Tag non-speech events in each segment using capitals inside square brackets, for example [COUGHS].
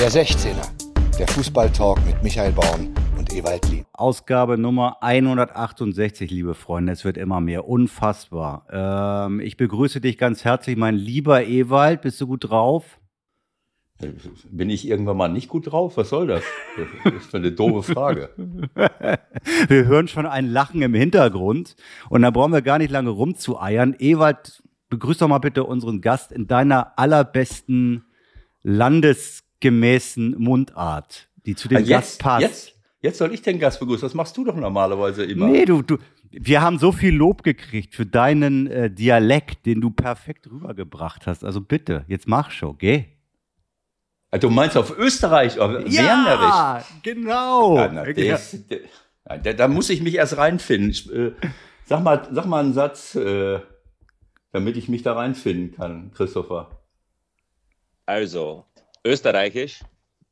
Der 16er, der Fußballtalk mit Michael Baum und Ewald Lien. Ausgabe Nummer 168, liebe Freunde. Es wird immer mehr. Unfassbar. Ähm, ich begrüße dich ganz herzlich, mein lieber Ewald. Bist du gut drauf? Bin ich irgendwann mal nicht gut drauf? Was soll das? Das ist eine doofe Frage. [LAUGHS] wir hören schon ein Lachen im Hintergrund und da brauchen wir gar nicht lange rumzueiern. Ewald, begrüß doch mal bitte unseren Gast in deiner allerbesten landesgemäßen Mundart, die zu dem jetzt, Gast passt. Jetzt, jetzt soll ich den Gast begrüßen. Das machst du doch normalerweise immer. Nee, du, du, wir haben so viel Lob gekriegt für deinen äh, Dialekt, den du perfekt rübergebracht hast. Also bitte, jetzt mach schon, geh. Also du meinst auf Österreich, auf ja, genau. Ja, na, das, da, da, muss ich mich erst reinfinden. Äh, sag, mal, sag mal einen Satz, äh, damit ich mich da reinfinden kann, Christopher. Also, österreichisch.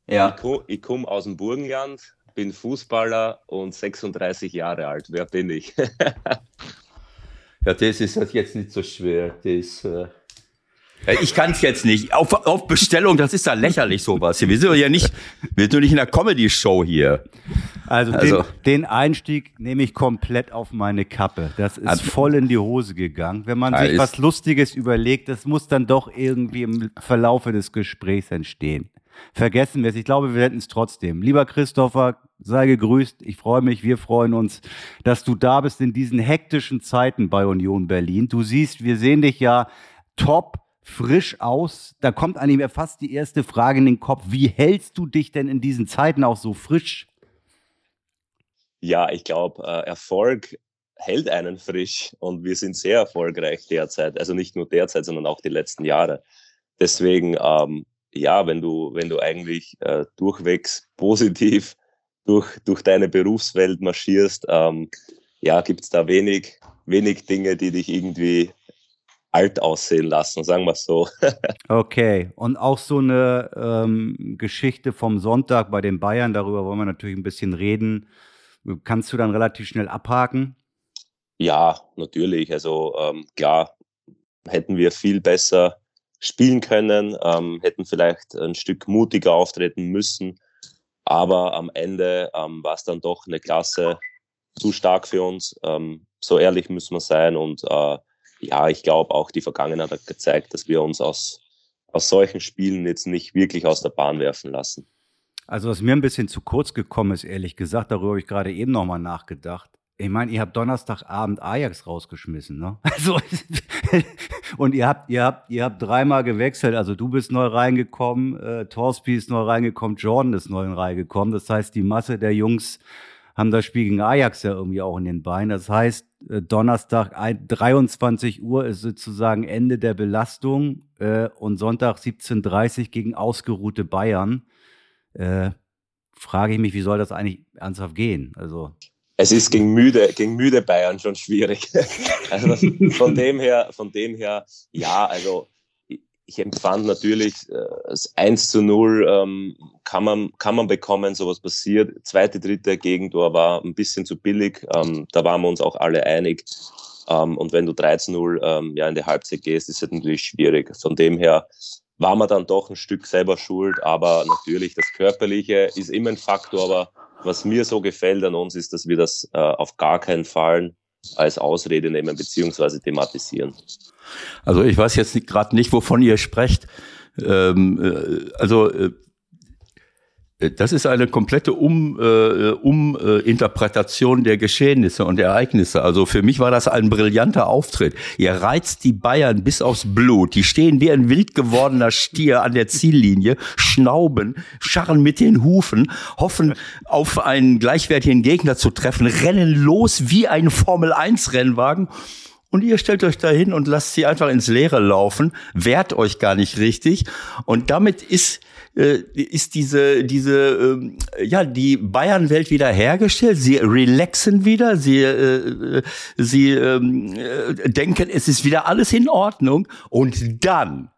Ja. Ich, ich komme aus dem Burgenland, bin Fußballer und 36 Jahre alt. Wer bin ich? [LAUGHS] ja, das ist jetzt nicht so schwer. Das, äh ich kann es jetzt nicht. Auf, auf Bestellung, das ist da lächerlich sowas hier. Wir sind ja nicht, wir sind nicht in einer Comedy-Show hier. Also, also den, den, Einstieg nehme ich komplett auf meine Kappe. Das ist also, voll in die Hose gegangen. Wenn man sich was Lustiges überlegt, das muss dann doch irgendwie im Verlaufe des Gesprächs entstehen. Vergessen wir es. Ich glaube, wir hätten es trotzdem. Lieber Christopher, sei gegrüßt. Ich freue mich, wir freuen uns, dass du da bist in diesen hektischen Zeiten bei Union Berlin. Du siehst, wir sehen dich ja top frisch aus. Da kommt eigentlich mir fast die erste Frage in den Kopf. Wie hältst du dich denn in diesen Zeiten auch so frisch? Ja, ich glaube, äh, Erfolg hält einen frisch und wir sind sehr erfolgreich derzeit. Also nicht nur derzeit, sondern auch die letzten Jahre. Deswegen, ähm, ja, wenn du, wenn du eigentlich äh, durchwegs positiv durch, durch deine Berufswelt marschierst, ähm, ja, gibt es da wenig, wenig Dinge, die dich irgendwie alt aussehen lassen, sagen wir es so. [LAUGHS] okay, und auch so eine ähm, Geschichte vom Sonntag bei den Bayern, darüber wollen wir natürlich ein bisschen reden. Kannst du dann relativ schnell abhaken? Ja, natürlich. Also ähm, klar, hätten wir viel besser spielen können, ähm, hätten vielleicht ein Stück mutiger auftreten müssen. Aber am Ende ähm, war es dann doch eine Klasse zu stark für uns. Ähm, so ehrlich müssen wir sein und äh, ja, ich glaube auch die Vergangenheit hat gezeigt, dass wir uns aus, aus solchen Spielen jetzt nicht wirklich aus der Bahn werfen lassen. Also was mir ein bisschen zu kurz gekommen ist, ehrlich gesagt, darüber habe ich gerade eben nochmal nachgedacht. Ich meine, ihr habt Donnerstagabend Ajax rausgeschmissen, ne? [LAUGHS] Also und ihr habt, ihr habt, ihr habt dreimal gewechselt. Also du bist neu reingekommen, äh, Torsby ist neu reingekommen, Jordan ist neu reingekommen. Das heißt, die Masse der Jungs haben das Spiel gegen Ajax ja irgendwie auch in den Beinen. Das heißt, Donnerstag 23 Uhr ist sozusagen Ende der Belastung äh, und Sonntag 17.30 gegen ausgeruhte Bayern. Äh, frage ich mich, wie soll das eigentlich ernsthaft gehen? Also es ist gegen müde, gegen müde Bayern schon schwierig. [LAUGHS] also von dem her, von dem her, ja, also ich empfand natürlich äh, das 1 zu 0 ähm, kann, man, kann man bekommen, sowas passiert. Zweite, dritte Gegentor war ein bisschen zu billig. Ähm, da waren wir uns auch alle einig. Ähm, und wenn du 3 zu 0 ähm, ja, in die Halbzeit gehst, ist es natürlich schwierig. Von dem her war man dann doch ein Stück selber schuld. Aber natürlich, das Körperliche ist immer ein Faktor. Aber was mir so gefällt an uns, ist, dass wir das äh, auf gar keinen Fall als Ausrede nehmen beziehungsweise thematisieren. Also ich weiß jetzt gerade nicht, wovon ihr sprecht. Ähm, äh, also äh, das ist eine komplette um, äh, Uminterpretation der Geschehnisse und Ereignisse. Also für mich war das ein brillanter Auftritt. Ihr reizt die Bayern bis aufs Blut. Die stehen wie ein wild gewordener Stier an der Ziellinie, schnauben, scharren mit den Hufen, hoffen auf einen gleichwertigen Gegner zu treffen, rennen los wie ein Formel-1-Rennwagen und ihr stellt euch da hin und lasst sie einfach ins Leere laufen, wehrt euch gar nicht richtig. Und damit ist, äh, ist diese, diese, äh, ja, die Bayern-Welt wieder hergestellt. Sie relaxen wieder, sie, äh, sie ähm, äh, denken, es ist wieder alles in Ordnung. Und dann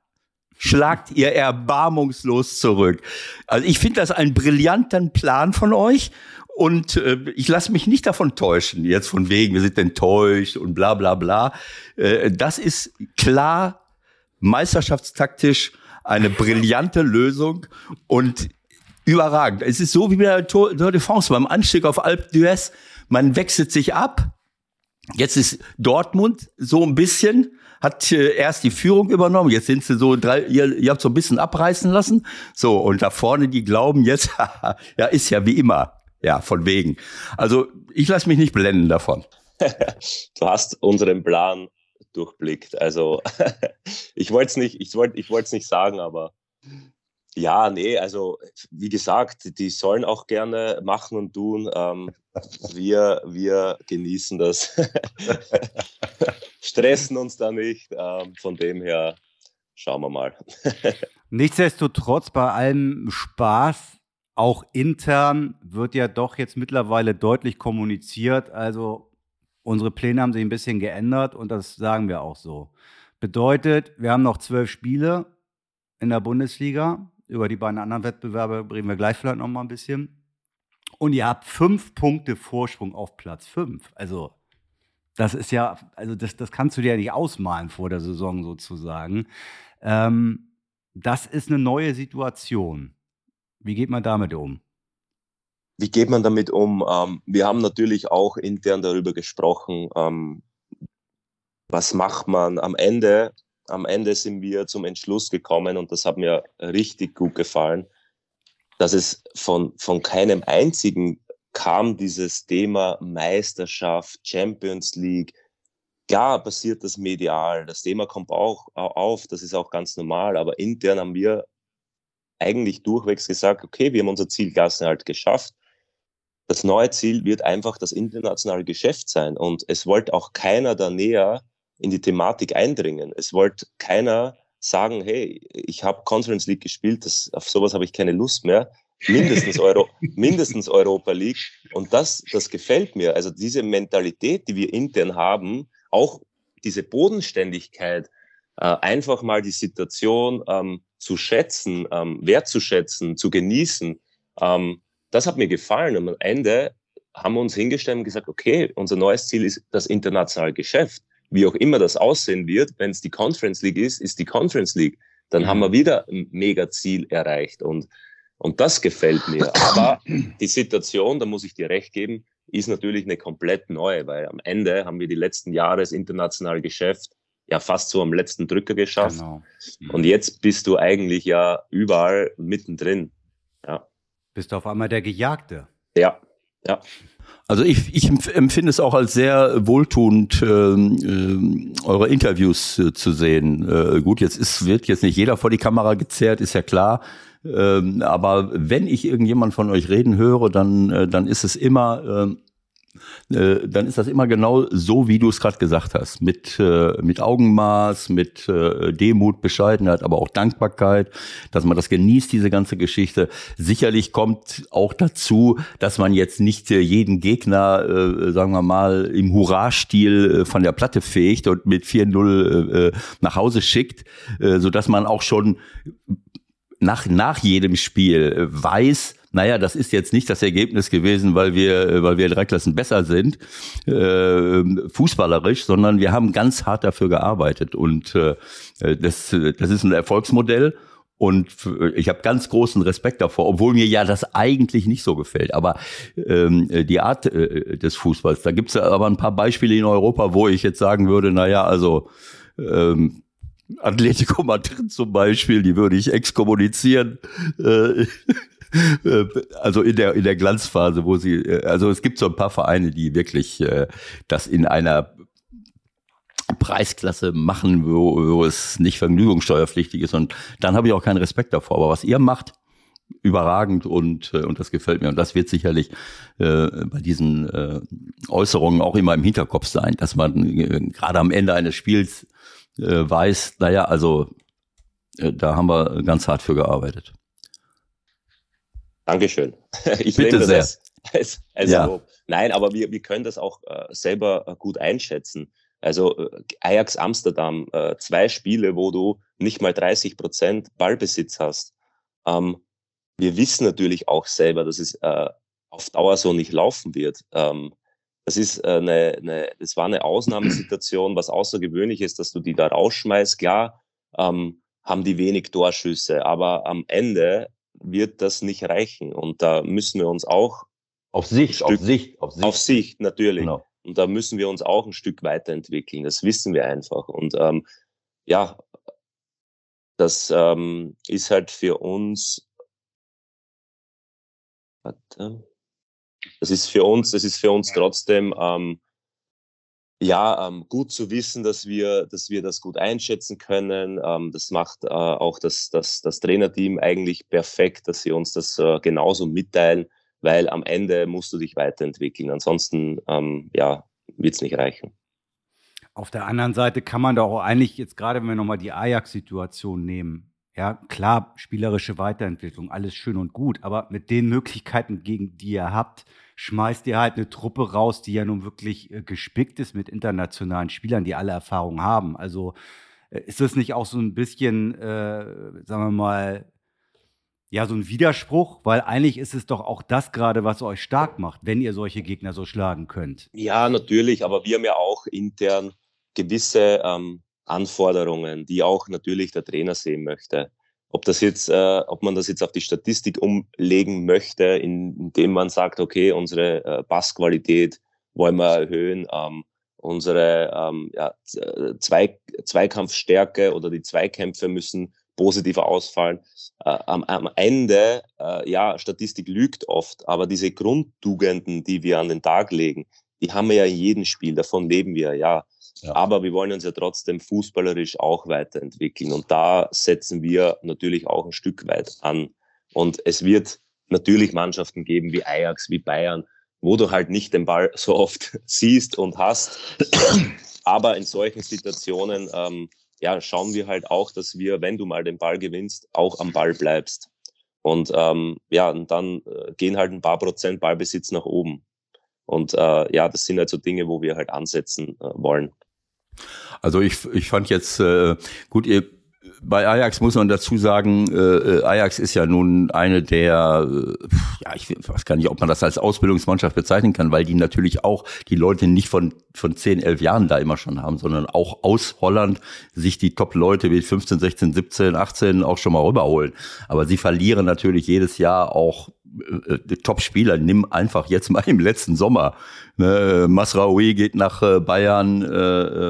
schlagt ihr erbarmungslos zurück. Also ich finde das einen brillanten Plan von euch und äh, ich lasse mich nicht davon täuschen, jetzt von wegen, wir sind enttäuscht und bla bla bla. Äh, das ist klar meisterschaftstaktisch eine brillante Lösung. Und überragend. Es ist so wie bei der Tour de France beim Anstieg auf Alpe d'Huez. Man wechselt sich ab. Jetzt ist Dortmund so ein bisschen, hat äh, erst die Führung übernommen. Jetzt sind sie so drei, ihr, ihr habt so ein bisschen abreißen lassen. So, und da vorne, die glauben jetzt, [LAUGHS] ja, ist ja wie immer. Ja, von wegen. Also, ich lasse mich nicht blenden davon. [LAUGHS] du hast unseren Plan durchblickt. Also, [LAUGHS] ich wollte es nicht, ich wollte, ich wollte es nicht sagen, aber ja, nee, also wie gesagt, die sollen auch gerne machen und tun. Ähm, wir, wir genießen das, [LAUGHS] stressen uns da nicht. Ähm, von dem her schauen wir mal. Nichtsdestotrotz, bei allem Spaß, auch intern, wird ja doch jetzt mittlerweile deutlich kommuniziert. Also unsere Pläne haben sich ein bisschen geändert und das sagen wir auch so. Bedeutet, wir haben noch zwölf Spiele in der Bundesliga. Über die beiden anderen Wettbewerbe reden wir gleich vielleicht noch mal ein bisschen. Und ihr habt fünf Punkte Vorsprung auf Platz fünf. Also, das ist ja, also das, das kannst du dir ja nicht ausmalen vor der Saison sozusagen. Ähm, das ist eine neue Situation. Wie geht man damit um? Wie geht man damit um? Ähm, wir haben natürlich auch intern darüber gesprochen, ähm, was macht man am Ende am Ende sind wir zum Entschluss gekommen und das hat mir richtig gut gefallen, dass es von, von keinem einzigen kam dieses Thema Meisterschaft, Champions League. Klar passiert das medial, das Thema kommt auch auf, das ist auch ganz normal, aber intern haben wir eigentlich durchwegs gesagt, okay, wir haben unser Ziel Klassenhalt geschafft. Das neue Ziel wird einfach das internationale Geschäft sein und es wollte auch keiner da näher in die Thematik eindringen. Es wollte keiner sagen, hey, ich habe Conference League gespielt, das, auf sowas habe ich keine Lust mehr. Mindestens, [LAUGHS] Euro, mindestens Europa League. Und das, das gefällt mir. Also diese Mentalität, die wir intern haben, auch diese Bodenständigkeit, äh, einfach mal die Situation ähm, zu schätzen, ähm, wertzuschätzen, zu genießen, ähm, das hat mir gefallen. Und am Ende haben wir uns hingestellt und gesagt, okay, unser neues Ziel ist das internationale Geschäft wie auch immer das aussehen wird, wenn es die Conference League ist, ist die Conference League. Dann mhm. haben wir wieder ein Mega-Ziel erreicht und, und das gefällt mir. Aber die Situation, da muss ich dir recht geben, ist natürlich eine komplett neue, weil am Ende haben wir die letzten Jahre das internationale Geschäft ja fast so am letzten Drücker geschafft. Genau. Mhm. Und jetzt bist du eigentlich ja überall mittendrin. Ja. Bist du auf einmal der Gejagte. Ja, ja. Also ich, ich empfinde es auch als sehr wohltuend, äh, äh, eure Interviews äh, zu sehen. Äh, gut, jetzt ist, wird jetzt nicht jeder vor die Kamera gezerrt, ist ja klar. Ähm, aber wenn ich irgendjemand von euch reden höre, dann, äh, dann ist es immer ähm, äh, dann ist das immer genau so, wie du es gerade gesagt hast. Mit, äh, mit Augenmaß, mit äh, Demut, Bescheidenheit, aber auch Dankbarkeit, dass man das genießt, diese ganze Geschichte. Sicherlich kommt auch dazu, dass man jetzt nicht jeden Gegner, sagen wir mal, im Hurra-Stil von der Platte fegt und mit 4-0 äh, nach Hause schickt, äh, dass man auch schon nach, nach jedem Spiel weiß, naja, das ist jetzt nicht das Ergebnis gewesen, weil wir, weil wir drei Klassen besser sind, äh, fußballerisch, sondern wir haben ganz hart dafür gearbeitet. Und äh, das, das ist ein Erfolgsmodell. Und ich habe ganz großen Respekt davor, obwohl mir ja das eigentlich nicht so gefällt. Aber ähm, die Art äh, des Fußballs, da gibt es aber ein paar Beispiele in Europa, wo ich jetzt sagen würde, naja, also ähm, Atletico Madrid zum Beispiel, die würde ich exkommunizieren. Äh, also in der, in der Glanzphase, wo sie, äh, also es gibt so ein paar Vereine, die wirklich äh, das in einer Preisklasse machen, wo, wo es nicht vergnügungssteuerpflichtig ist. Und dann habe ich auch keinen Respekt davor. Aber was ihr macht, überragend und, und das gefällt mir. Und das wird sicherlich äh, bei diesen äh, Äußerungen auch immer im Hinterkopf sein, dass man äh, gerade am Ende eines Spiels äh, weiß, naja, also äh, da haben wir ganz hart für gearbeitet. Dankeschön. [LAUGHS] Ich Bitte das sehr. Als, als, ja. Nein, aber wir, wir können das auch äh, selber äh, gut einschätzen. Also äh, Ajax Amsterdam, äh, zwei Spiele, wo du nicht mal 30 Prozent Ballbesitz hast. Ähm, wir wissen natürlich auch selber, dass es äh, auf Dauer so nicht laufen wird. Ähm, das ist eine, eine, das war eine Ausnahmesituation, was außergewöhnlich ist, dass du die da rausschmeißt. Klar, ähm, haben die wenig Torschüsse, aber am Ende wird das nicht reichen. Und da müssen wir uns auch auf Sicht, Stück, auf Sicht, auf Sicht, auf Sicht natürlich. Genau. Und da müssen wir uns auch ein Stück weiterentwickeln. Das wissen wir einfach. Und ähm, ja, das ähm, ist halt für uns. Warte. Das ist für uns, das ist für uns trotzdem ähm, ja, ähm, gut zu wissen, dass wir, dass wir das gut einschätzen können. Ähm, das macht äh, auch das, das, das Trainerteam eigentlich perfekt, dass sie uns das äh, genauso mitteilen, weil am Ende musst du dich weiterentwickeln. Ansonsten, ähm, ja, wird es nicht reichen. Auf der anderen Seite kann man doch auch eigentlich jetzt gerade, wenn wir nochmal die Ajax-Situation nehmen, ja, klar, spielerische Weiterentwicklung, alles schön und gut, aber mit den Möglichkeiten, gegen die ihr habt, schmeißt ihr halt eine Truppe raus, die ja nun wirklich äh, gespickt ist mit internationalen Spielern, die alle Erfahrung haben. Also äh, ist das nicht auch so ein bisschen, äh, sagen wir mal, ja, so ein Widerspruch, weil eigentlich ist es doch auch das gerade, was euch stark macht, wenn ihr solche Gegner so schlagen könnt. Ja, natürlich, aber wir haben ja auch intern gewisse ähm, Anforderungen, die auch natürlich der Trainer sehen möchte. Ob das jetzt, äh, ob man das jetzt auf die Statistik umlegen möchte, indem man sagt, okay, unsere äh, Passqualität wollen wir erhöhen, ähm, unsere ähm, ja, Zwei Zweikampfstärke oder die Zweikämpfe müssen positiver ausfallen. Äh, am, am Ende, äh, ja, Statistik lügt oft, aber diese Grundtugenden, die wir an den Tag legen, die haben wir ja in jedem Spiel, davon leben wir, ja. Ja. Aber wir wollen uns ja trotzdem fußballerisch auch weiterentwickeln. Und da setzen wir natürlich auch ein Stück weit an. Und es wird natürlich Mannschaften geben wie Ajax, wie Bayern, wo du halt nicht den Ball so oft [LAUGHS] siehst und hast. Aber in solchen Situationen ähm, ja, schauen wir halt auch, dass wir, wenn du mal den Ball gewinnst, auch am Ball bleibst. Und ähm, ja, und dann äh, gehen halt ein paar Prozent Ballbesitz nach oben. Und äh, ja, das sind halt so Dinge, wo wir halt ansetzen äh, wollen. Also ich, ich fand jetzt, äh, gut, ihr bei Ajax muss man dazu sagen, äh, Ajax ist ja nun eine der, äh, ja, ich weiß gar nicht, ob man das als Ausbildungsmannschaft bezeichnen kann, weil die natürlich auch die Leute nicht von, von 10, 11 Jahren da immer schon haben, sondern auch aus Holland sich die Top-Leute wie 15, 16, 17, 18 auch schon mal rüberholen. Aber sie verlieren natürlich jedes Jahr auch Top-Spieler. Nimm einfach jetzt mal im letzten Sommer. Ne, Masraoui geht nach äh, Bayern, äh,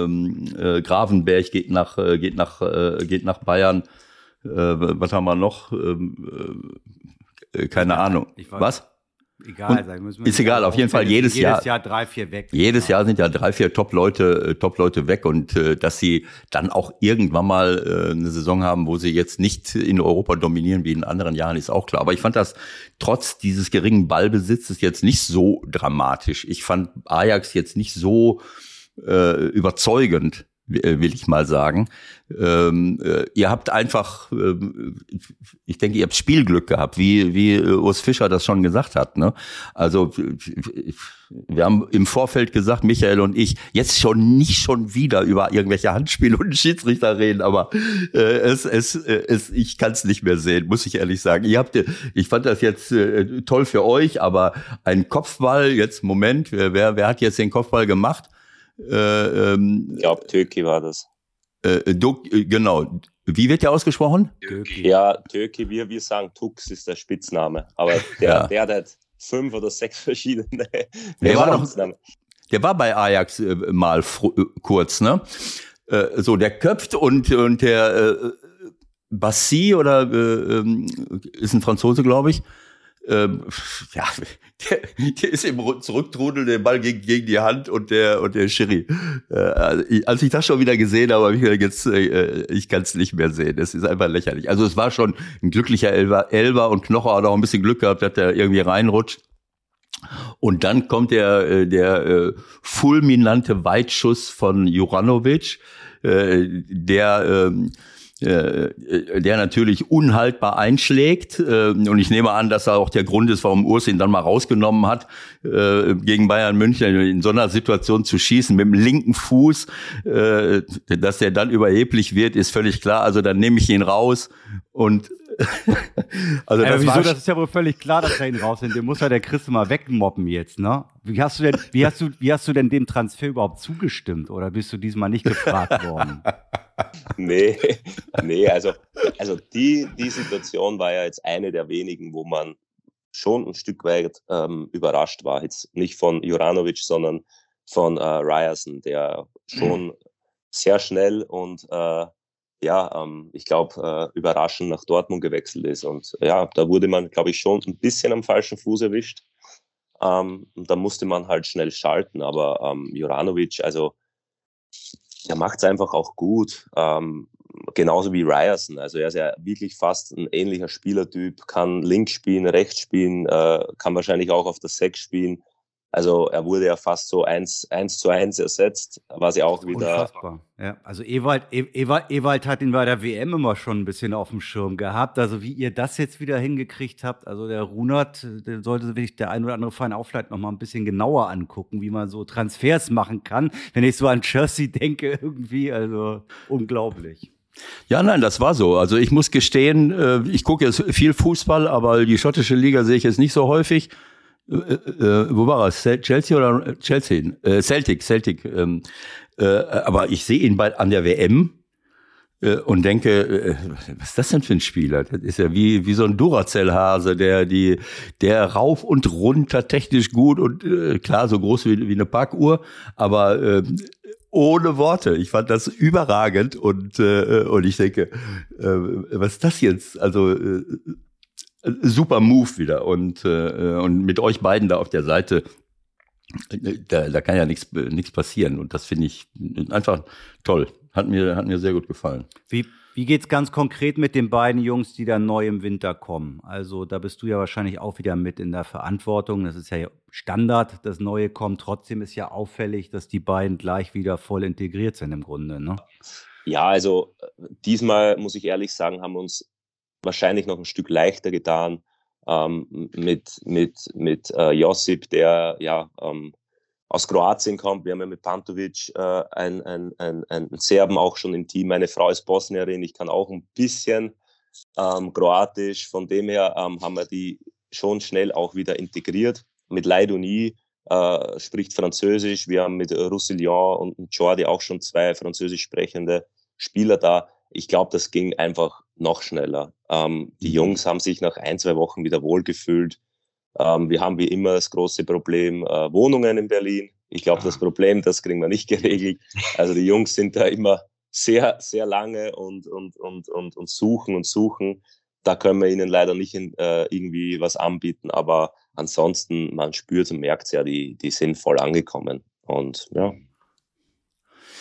ähm, äh, Gravenberg geht nach, äh, geht nach, äh, geht nach Bayern. Äh, was haben wir noch? Ähm, äh, keine Ahnung. Was? Egal, sagen müssen Ist egal, auf jeden Fall jedes, jedes Jahr. Jedes Jahr drei, vier weg. Jedes Jahr sind ja drei, vier Top-Leute, äh, Top-Leute weg und äh, dass sie dann auch irgendwann mal äh, eine Saison haben, wo sie jetzt nicht in Europa dominieren wie in anderen Jahren, ist auch klar. Aber ich fand das trotz dieses geringen Ballbesitzes jetzt nicht so dramatisch. Ich fand Ajax jetzt nicht so äh, überzeugend will ich mal sagen. Ähm, äh, ihr habt einfach, äh, ich denke, ihr habt Spielglück gehabt, wie, wie äh, Urs Fischer das schon gesagt hat. Ne? Also wir haben im Vorfeld gesagt, Michael und ich, jetzt schon nicht schon wieder über irgendwelche Handspiele und Schiedsrichter reden, aber äh, es, es, äh, es, ich kann es nicht mehr sehen, muss ich ehrlich sagen. Ihr habt, ich fand das jetzt äh, toll für euch, aber ein Kopfball, jetzt Moment, wer, wer hat jetzt den Kopfball gemacht? Äh, ähm, ich glaube, Türki war das. Äh, du, äh, genau. Wie wird der ausgesprochen? Türki. Ja, Türki, wir, wir sagen Tux ist der Spitzname. Aber [LAUGHS] der, ja. der hat fünf oder sechs verschiedene der war, noch, der war bei Ajax äh, mal äh, kurz, ne? Äh, so, der köpft und, und der äh, Bassi oder äh, ähm, ist ein Franzose, glaube ich, ähm, ja, der, der ist im Zurücktrudel, der Ball gegen, gegen die Hand und der und der Schiri. Äh, also als ich das schon wieder gesehen habe, habe ich gedacht, jetzt, äh, ich kann es nicht mehr sehen. Es ist einfach lächerlich. Also es war schon ein glücklicher Elber, Elber und Knocher hat auch ein bisschen Glück gehabt, dass der irgendwie reinrutscht. Und dann kommt der, äh, der äh, fulminante Weitschuss von Juranovic, äh, der äh, äh, der natürlich unhaltbar einschlägt. Äh, und ich nehme an, dass er auch der Grund ist, warum Urs ihn dann mal rausgenommen hat, äh, gegen Bayern München in so einer Situation zu schießen mit dem linken Fuß. Dass er dann überheblich wird, ist völlig klar. Also dann nehme ich ihn raus und [LAUGHS] also das, wieso, das ist ja wohl völlig klar, dass er ihn raus sind. Den muss ja der Chris mal wegmobben jetzt, ne? Wie hast du denn, wie hast du, wie hast du denn dem Transfer überhaupt zugestimmt? Oder bist du diesmal nicht gefragt worden? [LAUGHS] nee, nee, also, also die, die Situation war ja jetzt eine der wenigen, wo man schon ein Stück weit ähm, überrascht war. Jetzt nicht von Juranovic, sondern von äh, Ryerson, der schon mhm. sehr schnell und äh, ja, ähm, ich glaube, äh, überraschend nach Dortmund gewechselt ist. Und ja, da wurde man, glaube ich, schon ein bisschen am falschen Fuß erwischt. Ähm, und da musste man halt schnell schalten. Aber ähm, Juranovic, also der macht es einfach auch gut. Ähm, genauso wie Ryerson. Also er ist ja wirklich fast ein ähnlicher Spielertyp, kann links spielen, rechts spielen, äh, kann wahrscheinlich auch auf der Sechs spielen. Also er wurde ja fast so eins, eins zu eins ersetzt, was ja auch wieder. Unfassbar. Ja, also Ewald, e, Ewald, Ewald hat ihn bei der WM immer schon ein bisschen auf dem Schirm gehabt. Also wie ihr das jetzt wieder hingekriegt habt, also der Runert, der sollte sich der ein oder andere Verein auch vielleicht noch mal ein bisschen genauer angucken, wie man so Transfers machen kann. Wenn ich so an Jersey denke, irgendwie, also unglaublich. Ja, nein, das war so. Also ich muss gestehen, äh, ich gucke jetzt viel Fußball, aber die schottische Liga sehe ich jetzt nicht so häufig. Äh, äh, wo war er? Chelsea oder Chelsea? Äh, Celtic, Celtic. Ähm, äh, aber ich sehe ihn bei, an der WM äh, und denke, äh, was ist das denn für ein Spieler? Das ist ja wie, wie so ein Duracell-Hase, der die, der rauf und runter technisch gut und äh, klar so groß wie, wie eine Parkuhr, aber äh, ohne Worte. Ich fand das überragend und äh, und ich denke, äh, was ist das jetzt? Also äh, super Move wieder und, äh, und mit euch beiden da auf der Seite, äh, da, da kann ja nichts nichts passieren und das finde ich einfach toll. Hat mir, hat mir sehr gut gefallen. Wie, wie geht's ganz konkret mit den beiden Jungs, die dann neu im Winter kommen? Also da bist du ja wahrscheinlich auch wieder mit in der Verantwortung. Das ist ja Standard, das Neue kommt. Trotzdem ist ja auffällig, dass die beiden gleich wieder voll integriert sind im Grunde. Ne? Ja, also äh, diesmal muss ich ehrlich sagen, haben uns wahrscheinlich noch ein Stück leichter getan ähm, mit, mit, mit äh, Josip, der ja ähm, aus Kroatien kommt. Wir haben ja mit Pantovic äh, einen, einen, einen Serben auch schon im Team. Meine Frau ist Bosnierin, ich kann auch ein bisschen ähm, Kroatisch. Von dem her ähm, haben wir die schon schnell auch wieder integriert. Mit Leidoni äh, spricht Französisch. Wir haben mit Roussillon und Jordi auch schon zwei französisch sprechende Spieler da ich glaube, das ging einfach noch schneller. Ähm, die mhm. Jungs haben sich nach ein, zwei Wochen wieder wohlgefühlt. Ähm, wir haben wie immer das große Problem äh, Wohnungen in Berlin. Ich glaube, das ah. Problem, das kriegen wir nicht [LAUGHS] geregelt. Also die Jungs sind da immer sehr, sehr lange und, und, und, und, und suchen und suchen. Da können wir ihnen leider nicht in, äh, irgendwie was anbieten, aber ansonsten, man spürt und merkt ja, die, die sind voll angekommen. Und ja,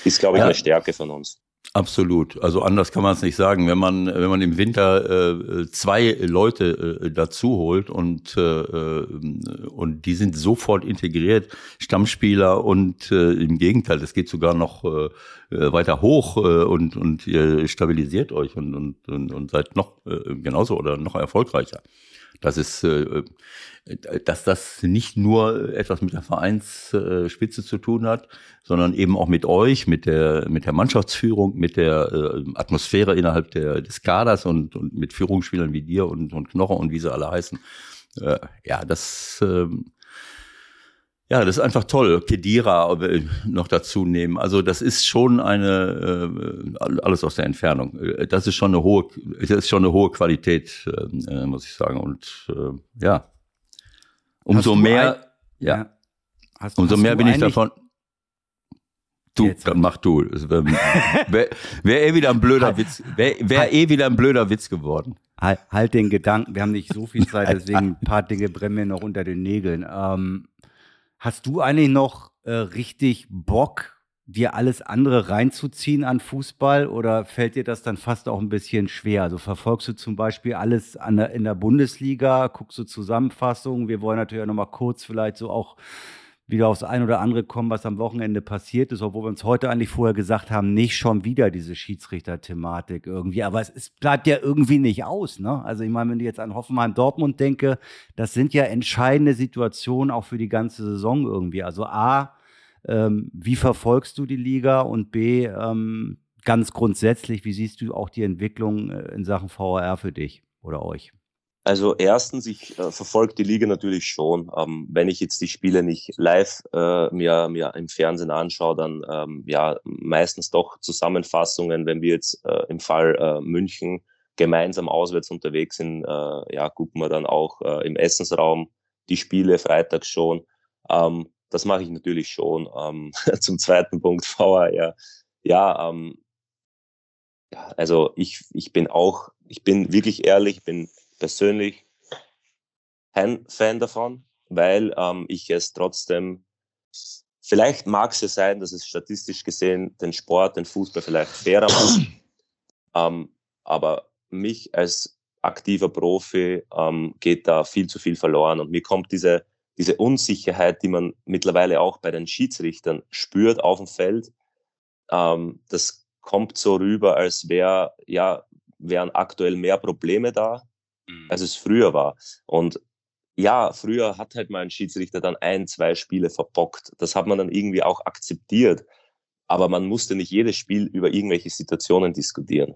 ist, glaube ich, ja. eine Stärke von uns. Absolut. Also anders kann man es nicht sagen. Wenn man, wenn man im Winter äh, zwei Leute äh, dazu holt und, äh, äh, und die sind sofort integriert, Stammspieler und äh, im Gegenteil, das geht sogar noch äh, weiter hoch äh, und, und ihr stabilisiert euch und, und, und, und seid noch äh, genauso oder noch erfolgreicher. Das ist, äh, dass das nicht nur etwas mit der Vereinsspitze zu tun hat, sondern eben auch mit euch, mit der, mit der Mannschaftsführung, mit der äh, Atmosphäre innerhalb der, des Kaders und, und mit Führungsspielern wie dir und, und Knocher und wie sie alle heißen. Äh, ja, das, äh, ja, das ist einfach toll. Kedira noch dazu nehmen. Also das ist schon eine äh, alles aus der Entfernung. Das ist schon eine hohe, das ist schon eine hohe Qualität, äh, muss ich sagen. Und äh, ja, umso mehr, ein, ja, ja. Hast, umso hast mehr bin ich davon. Du, Jetzt. mach du. Wäre [LAUGHS] wär eh wieder ein blöder halt, Witz. Wäre wär halt, eh wieder ein blöder Witz geworden. Halt, halt, den Gedanken, wir haben nicht so viel Zeit, [LAUGHS] deswegen ein paar Dinge brennen mir noch unter den Nägeln. Ähm, hast du eigentlich noch äh, richtig Bock, dir alles andere reinzuziehen an Fußball oder fällt dir das dann fast auch ein bisschen schwer? Also verfolgst du zum Beispiel alles der, in der Bundesliga, guckst du Zusammenfassungen? Wir wollen natürlich auch noch mal kurz vielleicht so auch wieder aufs ein oder andere kommen, was am Wochenende passiert ist, obwohl wir uns heute eigentlich vorher gesagt haben, nicht schon wieder diese Schiedsrichter-Thematik irgendwie. Aber es, es, bleibt ja irgendwie nicht aus. Ne? Also ich meine, wenn ich jetzt an Hoffenheim-Dortmund denke, das sind ja entscheidende Situationen auch für die ganze Saison irgendwie. Also A, ähm, wie verfolgst du die Liga und B, ähm, ganz grundsätzlich, wie siehst du auch die Entwicklung äh, in Sachen VAR für dich? oder euch? Also erstens, ich äh, verfolge die Liga natürlich schon. Ähm, wenn ich jetzt die Spiele nicht live äh, mir, mir im Fernsehen anschaue, dann ähm, ja meistens doch Zusammenfassungen. Wenn wir jetzt äh, im Fall äh, München gemeinsam auswärts unterwegs sind, äh, ja gucken wir dann auch äh, im Essensraum die Spiele freitags schon. Ähm, das mache ich natürlich schon. Ähm, [LAUGHS] zum zweiten Punkt [LAUGHS] VR. Ja, ähm, ja, also ich, ich bin auch, ich bin wirklich ehrlich, bin persönlich kein Fan davon, weil ähm, ich es trotzdem, vielleicht mag es ja sein, dass es statistisch gesehen den Sport, den Fußball vielleicht fairer macht, [CLEARS THROAT] ähm, aber mich als aktiver Profi ähm, geht da viel zu viel verloren und mir kommt diese, diese Unsicherheit, die man mittlerweile auch bei den Schiedsrichtern spürt auf dem Feld, ähm, das kommt so rüber, als wäre, ja, wären aktuell mehr Probleme da, Mhm. als es früher war. Und ja, früher hat halt mal ein Schiedsrichter dann ein, zwei Spiele verbockt. Das hat man dann irgendwie auch akzeptiert. Aber man musste nicht jedes Spiel über irgendwelche Situationen diskutieren.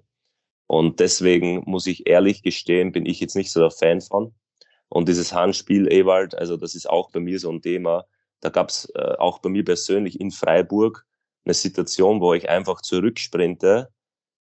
Und deswegen muss ich ehrlich gestehen, bin ich jetzt nicht so der Fan von. Und dieses Handspiel, Ewald, also das ist auch bei mir so ein Thema. Da gab es äh, auch bei mir persönlich in Freiburg eine Situation, wo ich einfach zurücksprinte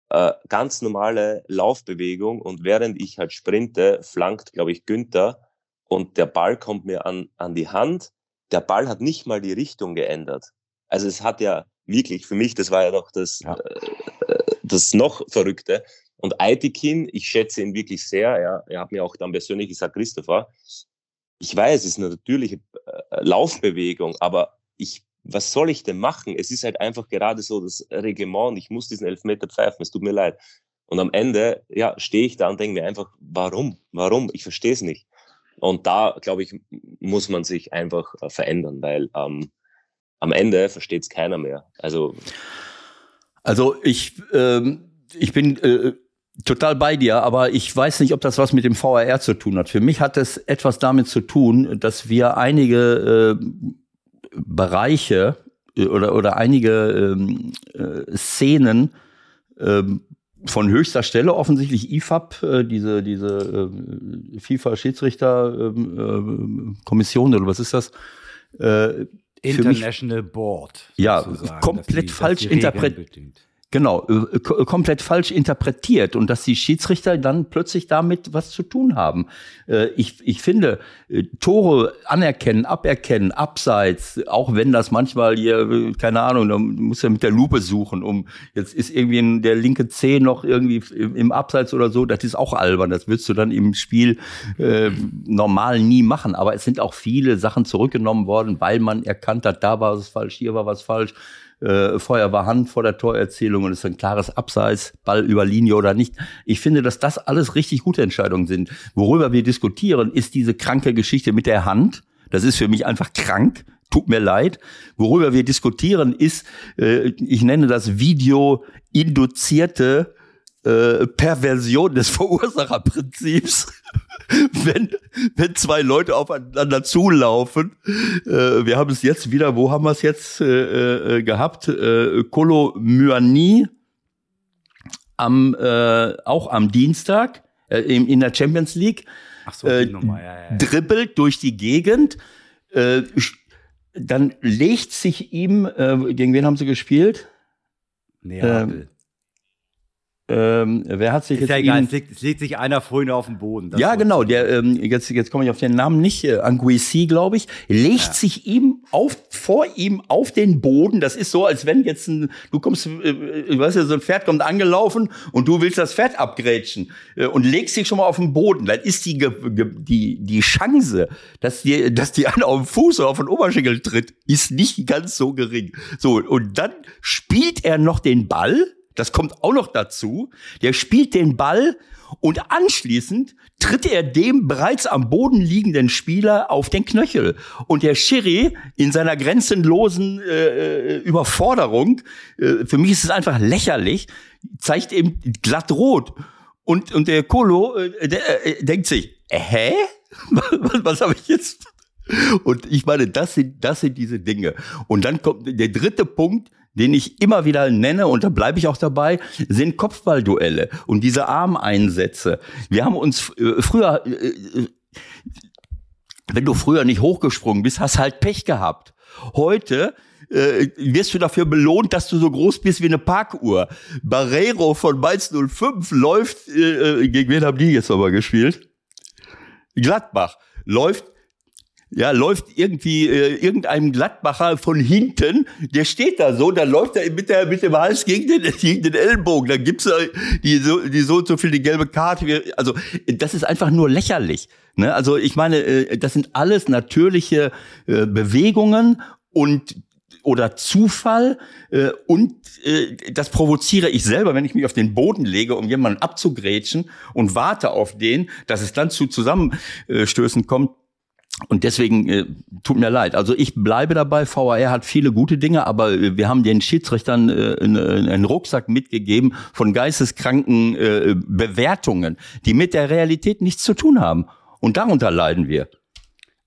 äh, ganz normale Laufbewegung und während ich halt sprinte, flankt, glaube ich, Günther und der Ball kommt mir an, an die Hand. Der Ball hat nicht mal die Richtung geändert. Also es hat ja wirklich, für mich, das war ja doch das, ja. Äh, das noch Verrückte. Und Aitikin, ich schätze ihn wirklich sehr. Ja, er hat mir auch dann persönlich gesagt, Christopher, ich weiß, es ist eine natürliche äh, Laufbewegung, aber ich was soll ich denn machen? Es ist halt einfach gerade so das Reglement ich muss diesen Elfmeter pfeifen, es tut mir leid. Und am Ende, ja, stehe ich da und denke mir einfach, warum? Warum? Ich verstehe es nicht. Und da, glaube ich, muss man sich einfach äh, verändern, weil ähm, am Ende versteht es keiner mehr. Also, also ich, ähm, ich bin äh, total bei dir, aber ich weiß nicht, ob das was mit dem VRR zu tun hat. Für mich hat es etwas damit zu tun, dass wir einige äh, Bereiche äh, oder, oder einige ähm, äh, Szenen ähm, von höchster Stelle, offensichtlich IFAB, äh, diese, diese äh, FIFA-Schiedsrichter-Kommission ähm, äh, oder was ist das? Äh, International mich, Board. Ja, komplett die, falsch interpretiert Genau, äh, komplett falsch interpretiert und dass die Schiedsrichter dann plötzlich damit was zu tun haben. Äh, ich, ich finde, äh, Tore anerkennen, aberkennen, abseits, auch wenn das manchmal hier, keine Ahnung, da muss ja mit der Lupe suchen, um jetzt ist irgendwie der linke Zeh noch irgendwie im Abseits oder so, das ist auch albern. Das willst du dann im Spiel äh, normal nie machen. Aber es sind auch viele Sachen zurückgenommen worden, weil man erkannt hat, da war es falsch, hier war was falsch äh, Feuer war Hand vor der Torerzählung und es ist ein klares Abseits, Ball über Linie oder nicht. Ich finde, dass das alles richtig gute Entscheidungen sind. Worüber wir diskutieren, ist diese kranke Geschichte mit der Hand. Das ist für mich einfach krank. Tut mir leid. Worüber wir diskutieren, ist, äh, ich nenne das Video induzierte äh, Perversion des [LAUGHS] Verursacherprinzips. wenn, wenn zwei Leute aufeinander zulaufen. Äh, wir haben es jetzt wieder, wo haben wir es jetzt äh, äh, gehabt? Äh, Kolo Myani am, äh, auch am Dienstag äh, in, in der Champions League. Ach so, äh, Nummer, ja, ja, ja. dribbelt durch die Gegend. Äh, dann legt sich ihm, äh, gegen wen haben sie gespielt? Neapel. Ähm, wer hat sich ist jetzt ja egal, es legt, es legt, sich einer vorhin auf den Boden. Ja, genau. Der, ähm, jetzt, jetzt komme ich auf den Namen nicht. Äh, Anguissi, glaube ich, legt ja. sich ihm auf, vor ihm auf den Boden. Das ist so, als wenn jetzt ein, du kommst, äh, äh weißt ja, so ein Pferd kommt angelaufen und du willst das Pferd abgrätschen äh, und legst dich schon mal auf den Boden. Dann ist die, die, die Chance, dass die, dass die einer auf den Fuß oder auf den Oberschenkel tritt, ist nicht ganz so gering. So, und dann spielt er noch den Ball das kommt auch noch dazu. Der spielt den Ball und anschließend tritt er dem bereits am Boden liegenden Spieler auf den Knöchel. Und der Schiri in seiner grenzenlosen äh, Überforderung, äh, für mich ist es einfach lächerlich, zeigt ihm glatt rot. Und, und der Kolo äh, der, äh, denkt sich, äh, hä? [LAUGHS] was, was habe ich jetzt? Und ich meine, das sind, das sind diese Dinge. Und dann kommt der dritte Punkt, den ich immer wieder nenne, und da bleibe ich auch dabei, sind Kopfballduelle und diese Armeinsätze. Wir haben uns äh, früher, äh, äh, wenn du früher nicht hochgesprungen bist, hast halt Pech gehabt. Heute äh, wirst du dafür belohnt, dass du so groß bist wie eine Parkuhr. Barrero von Mainz 05 läuft, äh, gegen wen haben die jetzt nochmal gespielt? Gladbach läuft ja, läuft irgendwie äh, irgendeinem Gladbacher von hinten, der steht da so, dann läuft er mit, der, mit dem Hals gegen den, [LAUGHS] gegen den Ellenbogen, dann gibt's äh, die, so, die so und so viel die gelbe Karte. Also das ist einfach nur lächerlich. Ne? Also ich meine, äh, das sind alles natürliche äh, Bewegungen und oder Zufall äh, und äh, das provoziere ich selber, wenn ich mich auf den Boden lege, um jemanden abzugrätschen und warte auf den, dass es dann zu Zusammenstößen kommt. Und deswegen äh, tut mir leid. Also ich bleibe dabei. VAR hat viele gute Dinge, aber äh, wir haben den Schiedsrichtern äh, einen Rucksack mitgegeben von geisteskranken äh, Bewertungen, die mit der Realität nichts zu tun haben. Und darunter leiden wir.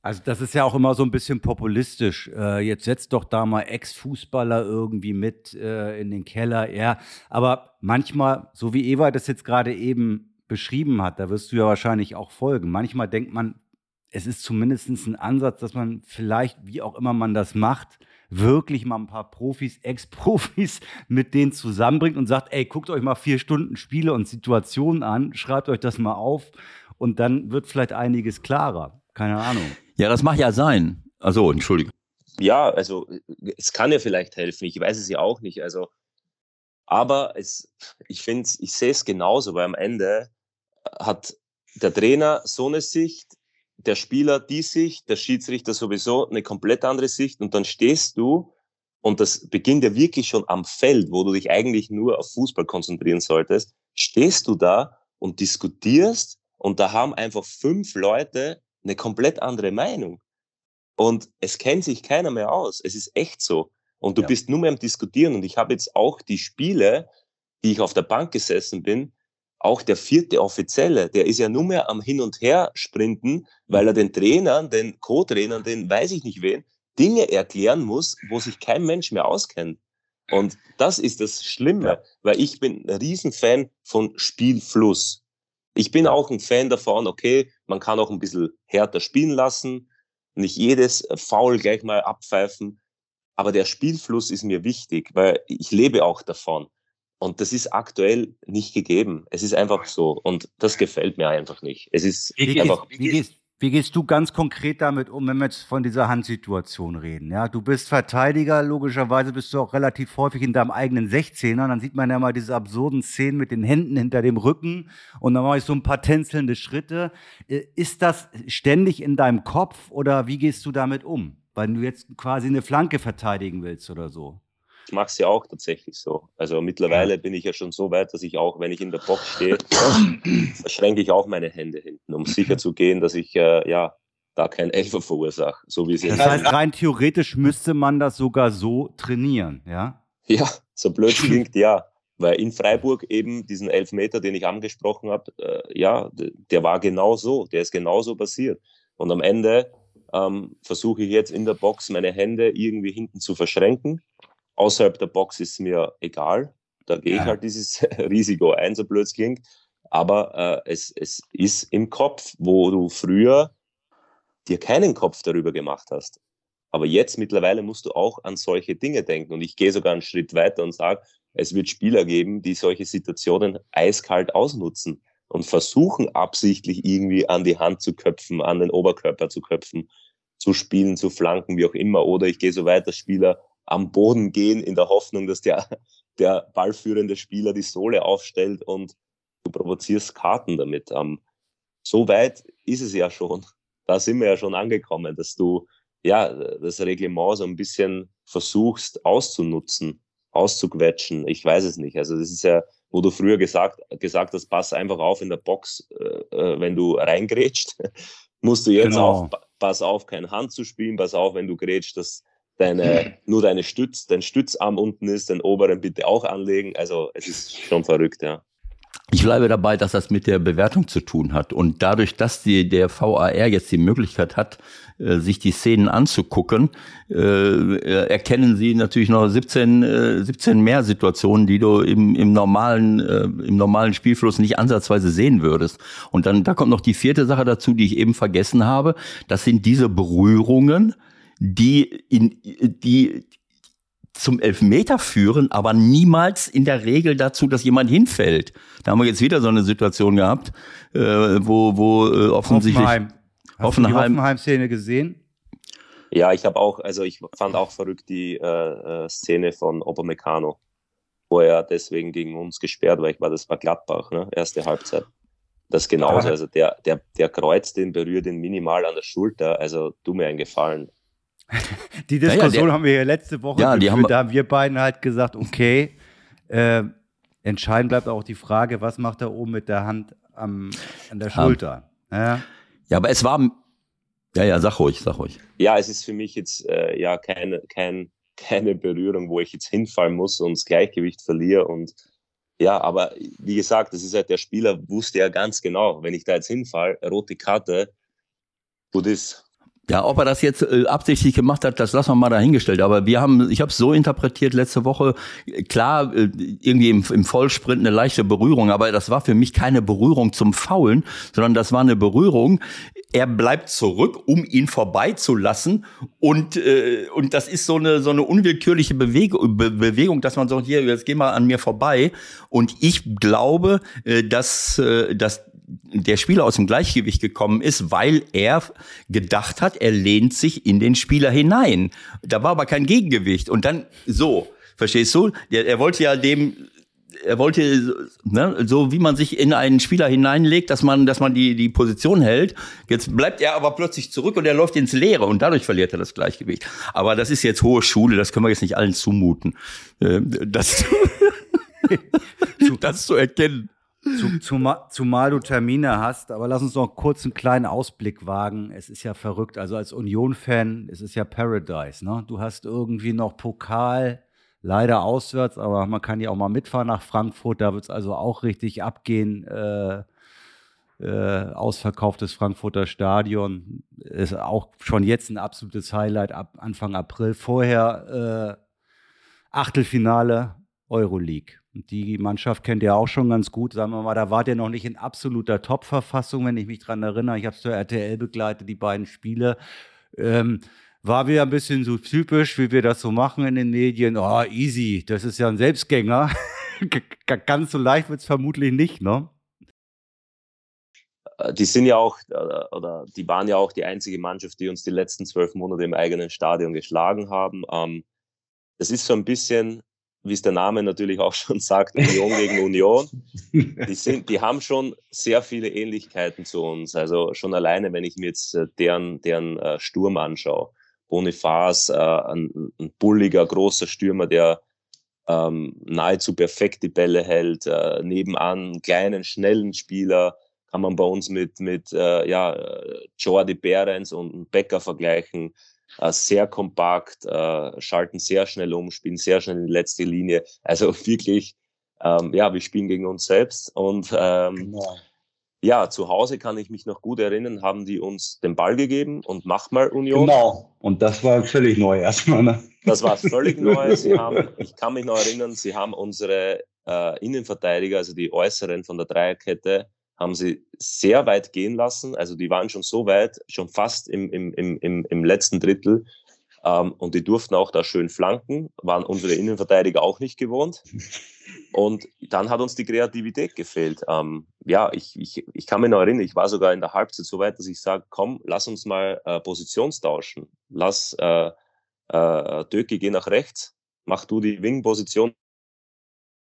Also das ist ja auch immer so ein bisschen populistisch. Äh, jetzt setzt doch da mal Ex-Fußballer irgendwie mit äh, in den Keller. Ja, aber manchmal, so wie Eva das jetzt gerade eben beschrieben hat, da wirst du ja wahrscheinlich auch folgen. Manchmal denkt man, es ist zumindest ein Ansatz, dass man vielleicht, wie auch immer man das macht, wirklich mal ein paar Profis, [LAUGHS] Ex-Profis mit denen zusammenbringt und sagt, ey, guckt euch mal vier Stunden Spiele und Situationen an, schreibt euch das mal auf und dann wird vielleicht einiges klarer. Keine Ahnung. Ja, das mag ja sein. Also, Entschuldigung. Ja, also es kann ja vielleicht helfen. Ich weiß es ja auch nicht. Also, aber es, ich finde, ich sehe es genauso, weil am Ende hat der Trainer so eine Sicht, der Spieler die Sicht, der Schiedsrichter sowieso eine komplett andere Sicht und dann stehst du und das beginnt ja wirklich schon am Feld, wo du dich eigentlich nur auf Fußball konzentrieren solltest, stehst du da und diskutierst und da haben einfach fünf Leute eine komplett andere Meinung. Und es kennt sich keiner mehr aus. Es ist echt so. Und du ja. bist nur mehr am Diskutieren. Und ich habe jetzt auch die Spiele, die ich auf der Bank gesessen bin, auch der vierte Offizielle, der ist ja nur mehr am Hin und Her sprinten, weil er den Trainern, den Co-Trainern, den weiß ich nicht wen, Dinge erklären muss, wo sich kein Mensch mehr auskennt. Und das ist das Schlimme, weil ich bin ein Riesenfan von Spielfluss. Ich bin auch ein Fan davon, okay, man kann auch ein bisschen härter spielen lassen, nicht jedes Foul gleich mal abpfeifen, aber der Spielfluss ist mir wichtig, weil ich lebe auch davon. Und das ist aktuell nicht gegeben. Es ist einfach so. Und das gefällt mir einfach nicht. Es ist wie einfach. Gehst, wie, gehst, wie gehst du ganz konkret damit um, wenn wir jetzt von dieser Handsituation reden? Ja, du bist Verteidiger, logischerweise bist du auch relativ häufig in deinem eigenen 16er. Dann sieht man ja mal diese absurden Szenen mit den Händen hinter dem Rücken und dann mache ich so ein paar tänzelnde Schritte. Äh, ist das ständig in deinem Kopf oder wie gehst du damit um? Weil du jetzt quasi eine Flanke verteidigen willst oder so? Ich mache es ja auch tatsächlich so. Also mittlerweile bin ich ja schon so weit, dass ich auch, wenn ich in der Box stehe, [COUGHS] verschränke ich auch meine Hände hinten, um sicher zu gehen, dass ich äh, ja da kein Elfer verursache, so wie es jetzt. Das heißt, rein theoretisch müsste man das sogar so trainieren, ja? Ja, so blöd klingt, ja. Weil in Freiburg eben diesen Elfmeter, den ich angesprochen habe, äh, ja, der war genau so, der ist genauso passiert. Und am Ende ähm, versuche ich jetzt in der Box meine Hände irgendwie hinten zu verschränken Außerhalb der Box ist mir egal. Da gehe ich halt dieses [LAUGHS] Risiko ein, so blöd es klingt. Aber äh, es, es ist im Kopf, wo du früher dir keinen Kopf darüber gemacht hast. Aber jetzt mittlerweile musst du auch an solche Dinge denken. Und ich gehe sogar einen Schritt weiter und sage, es wird Spieler geben, die solche Situationen eiskalt ausnutzen und versuchen absichtlich irgendwie an die Hand zu köpfen, an den Oberkörper zu köpfen, zu spielen, zu flanken, wie auch immer. Oder ich gehe so weiter, Spieler am Boden gehen in der Hoffnung, dass der, der ballführende Spieler die Sohle aufstellt und du provozierst Karten damit. Ähm, so weit ist es ja schon. Da sind wir ja schon angekommen, dass du ja das Reglement so ein bisschen versuchst auszunutzen, auszuquetschen. Ich weiß es nicht. Also das ist ja, wo du früher gesagt, gesagt hast, pass einfach auf in der Box, äh, äh wenn du reingrätscht, [LAUGHS] musst du jetzt genau. auch, pass auf, keine Hand zu spielen, pass auf, wenn du grätscht, dass deine, nur deine Stütz, dein Stützarm unten ist, den oberen bitte auch anlegen. Also es ist schon verrückt, ja. Ich bleibe dabei, dass das mit der Bewertung zu tun hat. Und dadurch, dass die, der VAR jetzt die Möglichkeit hat, äh, sich die Szenen anzugucken, äh, erkennen sie natürlich noch 17, äh, 17 mehr Situationen, die du im, im, normalen, äh, im normalen Spielfluss nicht ansatzweise sehen würdest. Und dann da kommt noch die vierte Sache dazu, die ich eben vergessen habe. Das sind diese Berührungen, die in, die zum Elfmeter führen, aber niemals in der Regel dazu, dass jemand hinfällt. Da haben wir jetzt wieder so eine Situation gehabt, äh, wo, wo äh, offensichtlich Hoffenheim. Hast Hoffenheim. du die Hoffenheim-Szene gesehen? Ja, ich habe auch, also ich fand auch verrückt die äh, äh, Szene von Obermecano, wo er deswegen gegen uns gesperrt war. Ich war, das war Gladbach, ne? erste Halbzeit. Das genauso. Also der, der, der kreuzt den, berührt ihn minimal an der Schulter. Also tu mir einen Gefallen. [LAUGHS] die Diskussion ja, ja, der, haben wir ja letzte Woche ja, geführt. Haben, da haben wir beiden halt gesagt, okay, äh, entscheidend bleibt auch die Frage, was macht er oben mit der Hand am, an der Schulter. Ja. ja, aber es war, ja, ja, sag ruhig, sag ruhig. Ja, es ist für mich jetzt äh, ja keine, kein, [LAUGHS] keine Berührung, wo ich jetzt hinfallen muss und das Gleichgewicht verliere und ja, aber wie gesagt, das ist halt der Spieler wusste ja ganz genau, wenn ich da jetzt hinfall, rote Karte, gut ist, ja, ob er das jetzt äh, absichtlich gemacht hat, das lassen wir mal dahingestellt. Aber wir haben, ich habe es so interpretiert letzte Woche, klar, äh, irgendwie im, im Vollsprint eine leichte Berührung, aber das war für mich keine Berührung zum Faulen, sondern das war eine Berührung. Er bleibt zurück, um ihn vorbeizulassen und äh, und das ist so eine so eine unwillkürliche Bewegung, Be Bewegung, dass man sagt, hier jetzt geh mal an mir vorbei. Und ich glaube, äh, dass äh, dass der Spieler aus dem Gleichgewicht gekommen ist, weil er gedacht hat, er lehnt sich in den Spieler hinein. Da war aber kein Gegengewicht. Und dann so, verstehst du? Er, er wollte ja dem er wollte, ne, so wie man sich in einen Spieler hineinlegt, dass man, dass man die, die Position hält. Jetzt bleibt er aber plötzlich zurück und er läuft ins Leere und dadurch verliert er das Gleichgewicht. Aber das ist jetzt hohe Schule, das können wir jetzt nicht allen zumuten, äh, das, [LAUGHS] [LAUGHS] das zu erkennen. Zu, zumal, zumal du Termine hast, aber lass uns noch kurz einen kleinen Ausblick wagen. Es ist ja verrückt. Also als Union-Fan, es ist ja Paradise. Ne? Du hast irgendwie noch Pokal, leider auswärts, aber man kann ja auch mal mitfahren nach Frankfurt. Da wird es also auch richtig abgehen. Äh, äh, ausverkauftes Frankfurter Stadion ist auch schon jetzt ein absolutes Highlight ab Anfang April. Vorher äh, Achtelfinale Euroleague. Die Mannschaft kennt ihr auch schon ganz gut. Sagen wir mal, da wart ihr noch nicht in absoluter Top-Verfassung, wenn ich mich dran erinnere. Ich habe es zur RTL begleitet, die beiden Spiele. Ähm, war wieder ein bisschen so typisch, wie wir das so machen in den Medien. Oh, easy, das ist ja ein Selbstgänger. [LAUGHS] Ganz so leicht wird es vermutlich nicht, ne? Äh, die sind ja auch, äh, oder die waren ja auch die einzige Mannschaft, die uns die letzten zwölf Monate im eigenen Stadion geschlagen haben. Ähm, das ist so ein bisschen wie es der Name natürlich auch schon sagt, Union gegen Union. Die, sind, die haben schon sehr viele Ähnlichkeiten zu uns. Also schon alleine, wenn ich mir jetzt äh, deren, deren äh, Sturm anschaue. Bonifaz, äh, ein, ein bulliger, großer Stürmer, der ähm, nahezu perfekt die Bälle hält. Äh, nebenan einen kleinen, schnellen Spieler kann man bei uns mit, mit äh, ja, Jordi Behrens und Becker vergleichen sehr kompakt, äh, schalten sehr schnell um, spielen sehr schnell in die letzte Linie. Also [LAUGHS] wirklich, ähm, ja, wir spielen gegen uns selbst. Und ähm, genau. ja, zu Hause kann ich mich noch gut erinnern, haben die uns den Ball gegeben und mach mal Union. Genau, und das war völlig neu erstmal. Ne? Das war völlig neu. [LAUGHS] Sie haben, ich kann mich noch erinnern, sie haben unsere äh, Innenverteidiger, also die Äußeren von der Dreierkette, haben sie sehr weit gehen lassen. Also die waren schon so weit, schon fast im, im, im, im letzten Drittel. Ähm, und die durften auch da schön flanken, waren unsere Innenverteidiger auch nicht gewohnt. Und dann hat uns die Kreativität gefehlt. Ähm, ja, ich, ich, ich kann mich noch erinnern, ich war sogar in der Halbzeit so weit, dass ich sage, komm, lass uns mal äh, Positionstauschen. Lass äh, äh, Döki geh nach rechts, mach du die Wing-Position,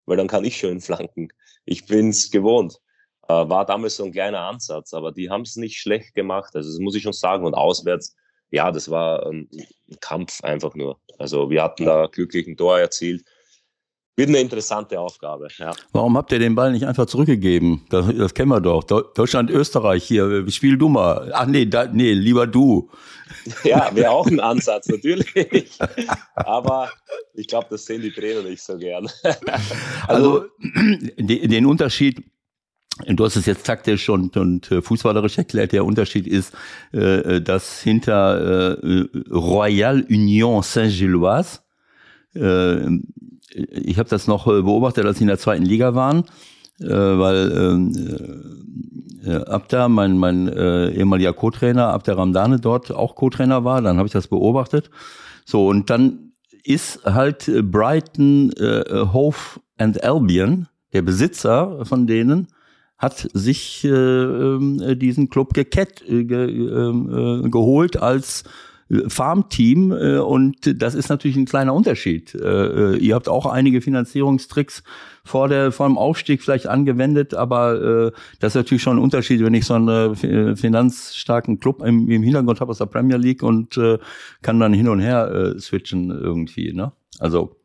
weil dann kann ich schön flanken. Ich bin's gewohnt. Äh, war damals so ein kleiner Ansatz, aber die haben es nicht schlecht gemacht. Also das muss ich schon sagen. Und auswärts, ja, das war ein, ein Kampf einfach nur. Also wir hatten da glücklich ein Tor erzielt. Wird eine interessante Aufgabe. Ja. Warum habt ihr den Ball nicht einfach zurückgegeben? Das, das kennen wir doch. Deutschland, Österreich hier. Spiel du mal. Ach nee, da, nee, lieber du. [LAUGHS] Ja, wäre auch ein Ansatz, natürlich. [LAUGHS] Aber ich glaube, das sehen die Trainer nicht so gern. also, also den Unterschied Du hast es jetzt taktisch und, und äh, fußballerisch erklärt. Der Unterschied ist, äh, dass hinter äh, Royal Union Saint-Gilloise, äh, ich habe das noch beobachtet, als sie in der zweiten Liga waren, äh, weil äh, äh, Abda, mein, mein äh, ehemaliger Co-Trainer, Abda Ramdane dort auch Co-Trainer war, dann habe ich das beobachtet. So, und dann ist halt Brighton, äh, Hove and Albion, der Besitzer von denen, hat sich äh, äh, diesen Club gekett, äh, ge, äh, geholt als äh, Farmteam äh, und das ist natürlich ein kleiner Unterschied. Äh, ihr habt auch einige Finanzierungstricks vor der vor dem Aufstieg vielleicht angewendet, aber äh, das ist natürlich schon ein Unterschied, wenn ich so einen äh, finanzstarken Club im, im Hintergrund habe aus der Premier League und äh, kann dann hin und her äh, switchen irgendwie. Ne? Also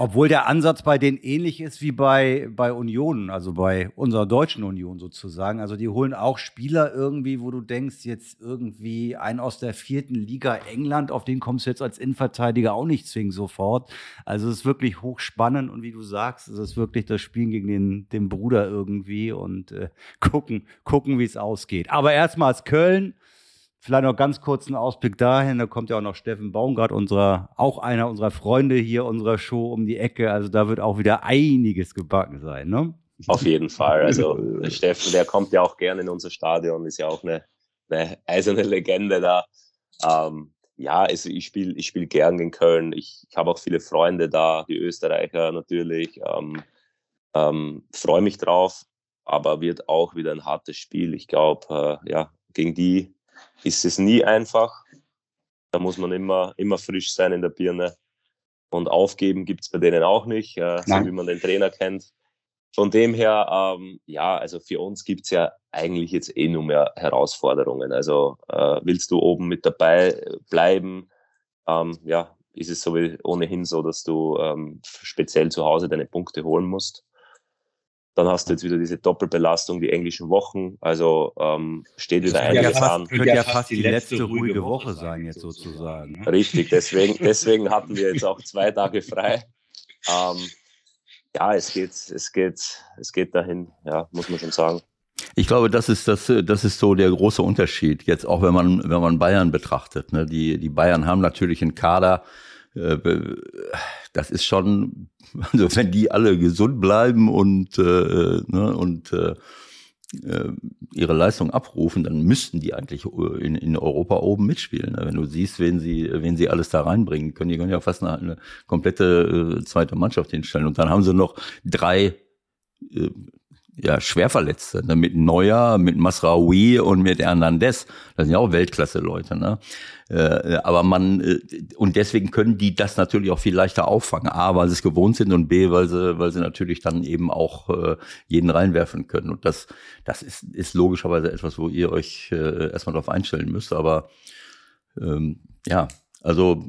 obwohl der Ansatz bei denen ähnlich ist wie bei, bei Union, also bei unserer deutschen Union sozusagen. Also die holen auch Spieler irgendwie, wo du denkst, jetzt irgendwie ein aus der vierten Liga England, auf den kommst du jetzt als Innenverteidiger auch nicht zwingend sofort. Also es ist wirklich hochspannend und wie du sagst, es ist wirklich das Spielen gegen den, den Bruder irgendwie und äh, gucken, gucken, wie es ausgeht. Aber erstmals Köln Vielleicht noch ganz kurz einen Ausblick dahin. Da kommt ja auch noch Steffen Baumgart, unserer, auch einer unserer Freunde hier unserer Show um die Ecke. Also da wird auch wieder einiges gebacken sein, ne? Auf jeden Fall. Also [LAUGHS] Steffen, der kommt ja auch gerne in unser Stadion, ist ja auch eine, eine eiserne Legende da. Ähm, ja, also ich spiele ich spiel gern in Köln. Ich, ich habe auch viele Freunde da, die Österreicher natürlich. Ähm, ähm, Freue mich drauf, aber wird auch wieder ein hartes Spiel. Ich glaube, äh, ja, gegen die ist es nie einfach. Da muss man immer, immer frisch sein in der Birne. Und aufgeben gibt es bei denen auch nicht, äh, so wie man den Trainer kennt. Von dem her, ähm, ja, also für uns gibt es ja eigentlich jetzt eh nur mehr Herausforderungen. Also äh, willst du oben mit dabei bleiben, ähm, ja, ist es so wie ohnehin so, dass du ähm, speziell zu Hause deine Punkte holen musst. Dann hast du jetzt wieder diese Doppelbelastung, die englischen Wochen. Also ähm, steht wieder einiges ja an. Könnte ja fast die letzte ruhige Woche sein, jetzt sozusagen. Ne? Richtig, deswegen, [LAUGHS] deswegen hatten wir jetzt auch zwei Tage frei. Ähm, ja, es geht, es geht, es geht dahin, ja, muss man schon sagen. Ich glaube, das ist das, das ist so der große Unterschied. Jetzt auch wenn man wenn man Bayern betrachtet. Ne? Die die Bayern haben natürlich einen Kader, äh, das ist schon, also wenn die alle gesund bleiben und, äh, ne, und äh, äh, ihre Leistung abrufen, dann müssten die eigentlich äh, in, in Europa oben mitspielen. Wenn du siehst, wen sie, wen sie alles da reinbringen können, die können ja fast eine, eine komplette äh, zweite Mannschaft hinstellen. Und dann haben sie noch drei äh, ja, Schwerverletzte, ne? mit Neuer, mit Masraoui und mit Hernandez. Das sind ja auch Weltklasse-Leute. Ne? Äh, aber man, äh, und deswegen können die das natürlich auch viel leichter auffangen. A, weil sie es gewohnt sind und B, weil sie, weil sie natürlich dann eben auch äh, jeden reinwerfen können. Und das, das ist, ist logischerweise etwas, wo ihr euch äh, erstmal darauf einstellen müsst. Aber ähm, ja, also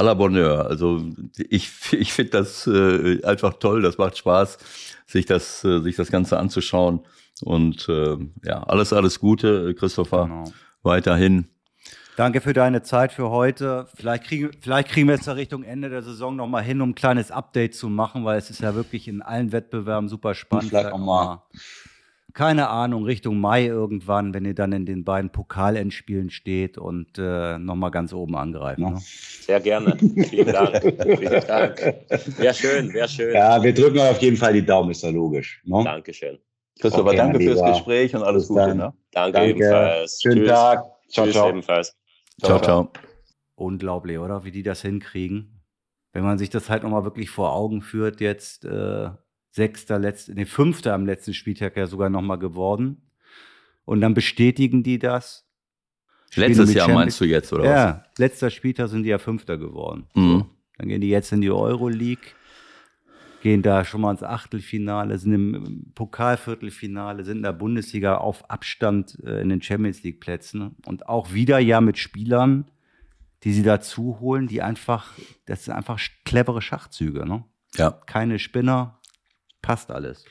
à la Bonheur. Also ich, ich finde das äh, einfach toll, das macht Spaß, sich das, äh, sich das Ganze anzuschauen. Und äh, ja, alles, alles Gute, Christopher. Genau. Weiterhin. Danke für deine Zeit für heute. Vielleicht kriegen, vielleicht kriegen wir es da Richtung Ende der Saison nochmal hin, um ein kleines Update zu machen, weil es ist ja wirklich in allen Wettbewerben super spannend. Vielleicht auch mal keine Ahnung, Richtung Mai irgendwann, wenn ihr dann in den beiden Pokalendspielen steht und äh, nochmal ganz oben angreift. Ne? Sehr gerne. Vielen Dank. Vielen Dank. Wäre schön, wäre schön. Ja, wir drücken auf jeden Fall die Daumen, ist ja logisch. Ne? Dankeschön. Christopher, okay, danke fürs Gespräch und alles Gute. Ne? Danke, danke, ebenfalls. Schönen Tschüss. Tag. Ciao, Tschüss ciao. ebenfalls. Ciao, ciao. Unglaublich, oder? Wie die das hinkriegen. Wenn man sich das halt nochmal wirklich vor Augen führt, jetzt äh, Sechster, letzte, nee, Fünfter am letzten Spieltag ja sogar nochmal geworden. Und dann bestätigen die das. Letztes Jahr Champions meinst du jetzt, oder ja, was? Ja, letzter Spieltag sind die ja Fünfter geworden. Mhm. So. Dann gehen die jetzt in die Euroleague, gehen da schon mal ins Achtelfinale, sind im Pokalviertelfinale, sind in der Bundesliga auf Abstand äh, in den Champions League Plätzen und auch wieder ja mit Spielern, die sie dazu holen, die einfach, das sind einfach clevere Schachzüge, ne? Ja. Keine Spinner, passt alles.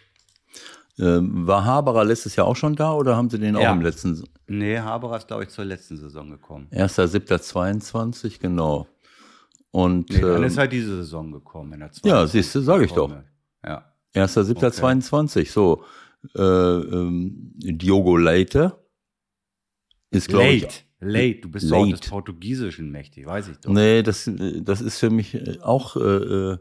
Ähm, war Haberer letztes Jahr auch schon da oder haben Sie den auch Ja. im letzten? Nee, Haberer ist, glaube ich, zur letzten Saison gekommen. 1.7.22, genau. Und Nee, dann ähm, ist halt diese Saison gekommen. In der ja, siehst du, sag ich doch. Ja. 1.7.22, so. Äh, ähm, Diogo Leite ist, glaube ich. Late. Late. Du bist doch des Portugiesischen mächtig, weiß ich doch. Nee, das, das ist für mich auch äh, äh,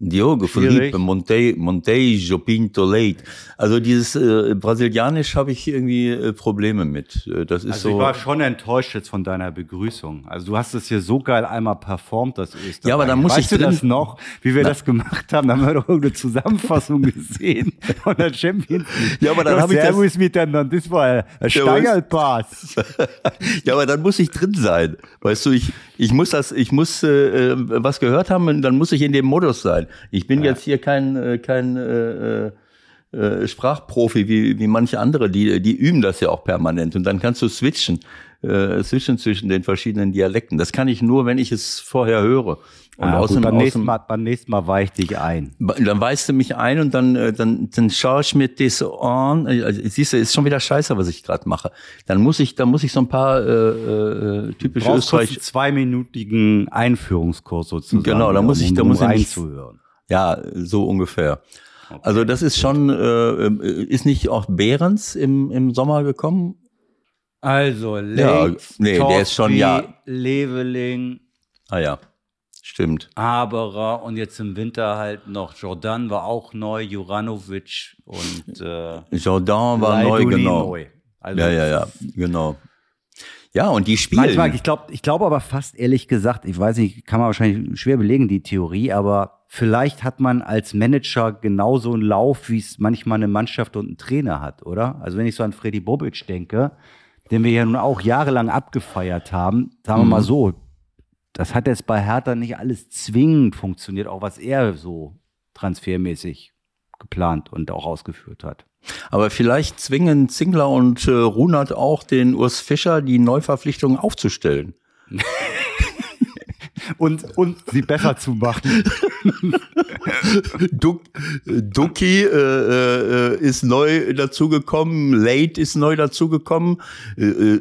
Diogo. Felipe Monte, Montejo Pinto Leite. Also dieses äh, Brasilianisch habe ich irgendwie äh, Probleme mit. Äh, Das ist Also ich so. war schon enttäuscht jetzt von deiner Begrüßung. Also du hast es hier so geil einmal performt, das Österreich. Ja, aber da muss weißt ich du das drin- noch, wie wir das gemacht haben? Da haben wir doch irgendeine Zusammenfassung gesehen von der Champions League. Ja, aber dann Ja, hab ich das- miteinander, das war ein- ein Steigerpass. [LAUGHS] Ja, aber dann muss ich drin sein. Weißt du, ich, ich muss das, ich muss äh, äh, was gehört haben und dann muss ich in dem Modus sein. Ich bin jetzt hier kein, äh, kein äh, äh, äh, Sprachprofi wie, wie manche andere, die, die üben das ja auch permanent. Und dann kannst du switchen, äh, switchen zwischen den verschiedenen Dialekten. Das kann ich nur, wenn ich es vorher höre. Und Ah, aus gut, beim, nächsten Mal, beim nächsten Mal weich dich ein. dann weist du mich ein und dann, äh, dann, dann schaue ich mir das an. Also, siehst du, ist schon wieder scheiße, was ich gerade mache. Dann muss ich, dann muss ich so ein paar äh, äh, typische Österreich. einen zweiminütigen Einführungskurs sozusagen. Genau, da muss ich- um, da um muss ich nicht- reinzuhören. Ja, so ungefähr. Also das ist schon, äh, äh, ist nicht auch Behrens im, im Sommer gekommen? Also, Ja, nee, der ist schon, ja. Leveling, Ah ja, stimmt. Haberer und jetzt im Winter halt noch Jordan war auch neu, Juranovic und äh, Jordan war neu, Laiduni genau. neu. Also, Ja, ja, ja, genau. Ja, und die spielen. Manchmal, ich glaube ich glaube aber fast ehrlich gesagt, ich weiß nicht, kann man wahrscheinlich schwer belegen, die Theorie, aber vielleicht hat man als Manager genauso einen Lauf, wie es manchmal eine Mannschaft und ein Trainer hat, oder? Also wenn ich so an Freddy Bobic denke, den wir ja nun auch jahrelang abgefeiert haben, sagen wir mal Mhm. so, das hat jetzt bei Hertha nicht alles zwingend funktioniert, auch was er so transfermäßig geplant und auch ausgeführt hat. Aber vielleicht zwingen Zingler und äh, Runert auch den Urs Fischer, die Neuverpflichtungen aufzustellen. [LAUGHS] Und, und sie besser zu machen. [LAUGHS] Duck, Ducky äh, äh, ist neu dazugekommen, Late ist neu dazugekommen, äh, äh,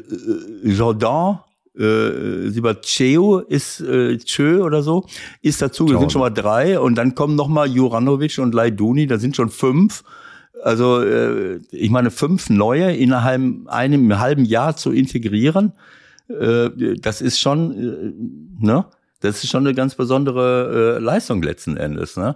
Jordan, äh, Sibaceo ist äh, Tschö oder so, ist dazu, das sind schon mal drei und dann kommen noch mal Juranovic und Laiduni, da sind schon fünf. Also äh, ich meine, fünf neue innerhalb einem halben Jahr zu integrieren, äh, das ist schon, äh, ne? Das ist schon eine ganz besondere äh, Leistung letzten Endes, ne?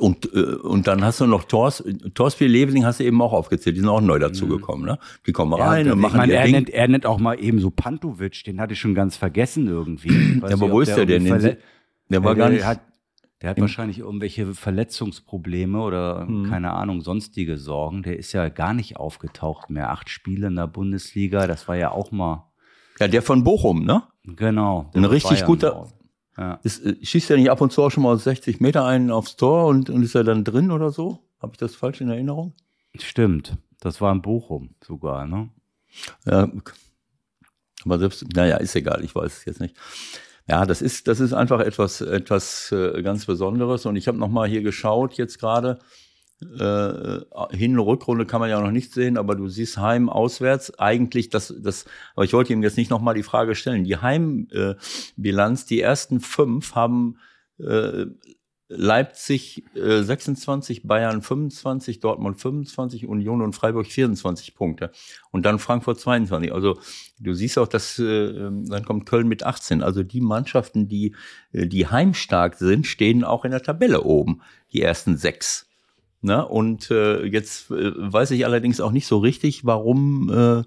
Und, äh, und dann hast du noch Tors, Torspiel Leveling hast du eben auch aufgezählt, die sind auch neu dazugekommen, ne? Die kommen rein Ja, und ich machen meine, ihr er Ding. nennt, er nennt auch mal eben so Pantovic, den hatte ich schon ganz vergessen irgendwie. [CLEARS THROAT] Ja, aber wo ist der denn? irgendwie Den verle- Der war der, gar nicht. Hat, der hat wahrscheinlich irgendwelche Verletzungsprobleme oder Hm. keine Ahnung, sonstige Sorgen. Der ist ja gar nicht aufgetaucht mehr. Acht Spiele in der Bundesliga, das war ja auch mal, Ja, der von Bochum, ne? genau. der Ein richtig Bayern guter- auch. Ja. Ist, äh, schießt er nicht ab und zu auch schon mal aus 60 Meter einen aufs Tor und, und ist er dann drin oder so? Habe ich das falsch in Erinnerung? Stimmt, das war in Bochum sogar, ne? Ja. Aber selbst, naja, ist egal, ich weiß es jetzt nicht. Ja, das ist, das ist einfach etwas, etwas äh, ganz Besonderes. Und ich habe nochmal hier geschaut, jetzt gerade. Äh, Hin- und Rückrunde kann man ja noch nicht sehen, aber du siehst Heim auswärts. Eigentlich das, das, aber ich wollte ihm jetzt nicht nochmal die Frage stellen. Die Heimbilanz, äh, die ersten fünf haben äh, Leipzig äh, 26, Bayern 25, Dortmund 25, Union und Freiburg 24 Punkte. Und dann Frankfurt 22. Also du siehst auch, dass äh, ähm, dann kommt Köln mit 18. Also die Mannschaften, die, äh, die heimstark sind, stehen auch in der Tabelle oben, die ersten sechs. Ne? Und äh, jetzt äh, weiß ich allerdings auch nicht so richtig, warum, äh,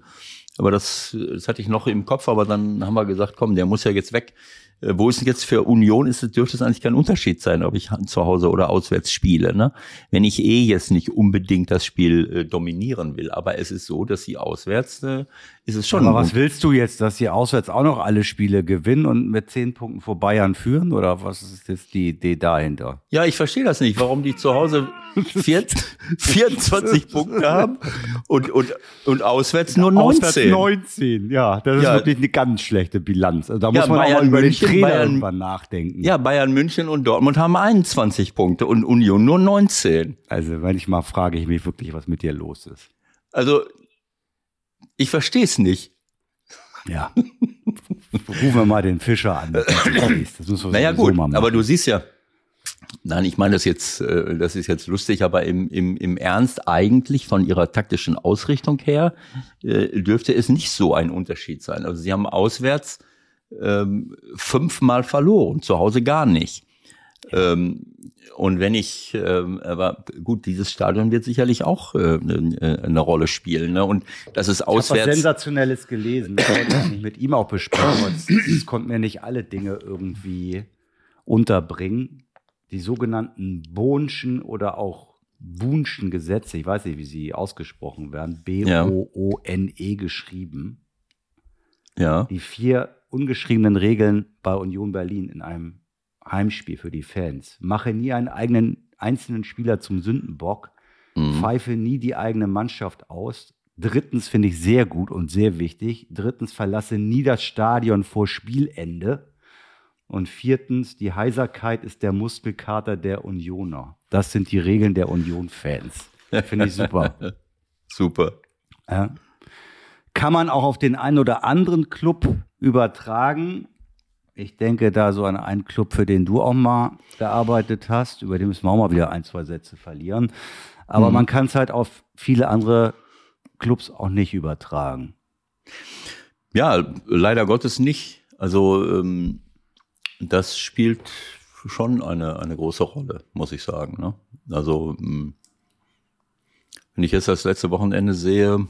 aber das, das hatte ich noch im Kopf, aber dann haben wir gesagt, komm, der muss ja jetzt weg. Äh, wo ist denn jetzt für Union, ist, dürfte es eigentlich kein Unterschied sein, ob ich zu Hause oder auswärts spiele. Ne? Wenn ich eh jetzt nicht unbedingt das Spiel äh, dominieren will, aber es ist so, dass sie auswärts, äh, ist es schon Aber was willst du jetzt, dass sie auswärts auch noch alle Spiele gewinnen und mit zehn Punkten vor Bayern führen? Oder was ist jetzt die Idee dahinter? Ja, ich verstehe das nicht, warum die zu Hause vier, [LAUGHS] 24 Punkte haben und, und, und auswärts nur 19. Auswärts 19, ja. Das ist Ja. wirklich eine ganz schlechte Bilanz. Also da Ja, muss man auch Bayern mal über München, den Trainer Bayern- irgendwann nachdenken. Ja, Bayern München und Dortmund haben 21 Punkte und Union nur 19. Also manchmal frage ich mich wirklich, was mit dir los ist. Also, ich verstehe es nicht. Ja. Rufen wir mal den Fischer an. Das müssen wir Naja, gut, machen. aber du siehst ja, Nein, ich meine das jetzt, äh, das ist jetzt lustig, aber im, im, im Ernst eigentlich von ihrer taktischen Ausrichtung her äh, dürfte es nicht so ein Unterschied sein. Also sie haben auswärts ähm, fünfmal verloren, zu Hause gar nicht. Ähm, und wenn ich, ähm, aber gut, dieses Stadion wird sicherlich auch äh, eine, eine Rolle spielen. Ne? Und das ist Ich habe was auswärts. Sensationelles gelesen. Ich wollte das nicht mit ihm auch besprechen. es konnte mir nicht alle Dinge irgendwie unterbringen. Die sogenannten Bohnschen oder auch Bohnschen Gesetze, ich weiß nicht, wie sie ausgesprochen werden, B-O-O-N-E geschrieben. Ja, Die vier ungeschriebenen Regeln bei Union Berlin in einem Heimspiel für die Fans. Mache nie einen eigenen einzelnen Spieler zum Sündenbock. Mhm. Pfeife nie die eigene Mannschaft aus. Drittens finde ich sehr gut und sehr wichtig. Drittens verlasse nie das Stadion vor Spielende. Und viertens, die Heiserkeit ist der Muskelkater der Unioner. Das sind die Regeln der Union-Fans. Finde ich super. [LAUGHS] super. Ja. Kann man auch auf den einen oder anderen Club übertragen. Ich denke da so an einen Club, für den du auch mal gearbeitet hast, über den müssen wir auch mal wieder ein, zwei Sätze verlieren. Aber Mhm. man kann es halt auf viele andere Clubs auch nicht übertragen. Ja, leider Gottes nicht. Also ähm, das spielt schon eine, eine große Rolle, muss ich sagen. Ne? Also ähm, wenn ich jetzt das letzte Wochenende sehe,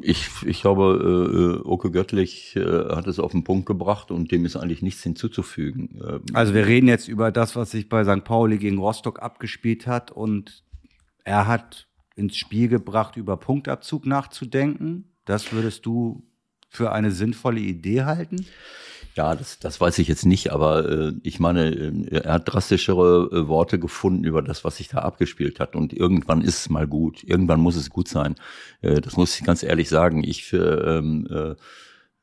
ich, ich glaube, äh, Oke Göttlich äh, hat es auf den Punkt gebracht und dem ist eigentlich nichts hinzuzufügen. Ähm, Also wir reden jetzt über das, was sich bei St. Pauli gegen Rostock abgespielt hat und er hat ins Spiel gebracht, über Punktabzug nachzudenken. Das würdest du für eine sinnvolle Idee halten? Ja, das, das weiß ich jetzt nicht, aber äh, ich meine, äh, er hat drastischere äh, Worte gefunden über das, was sich da abgespielt hat. Und irgendwann ist es mal gut. Irgendwann muss es gut sein. Äh, das muss ich ganz ehrlich sagen. Ich für äh, ähm, äh,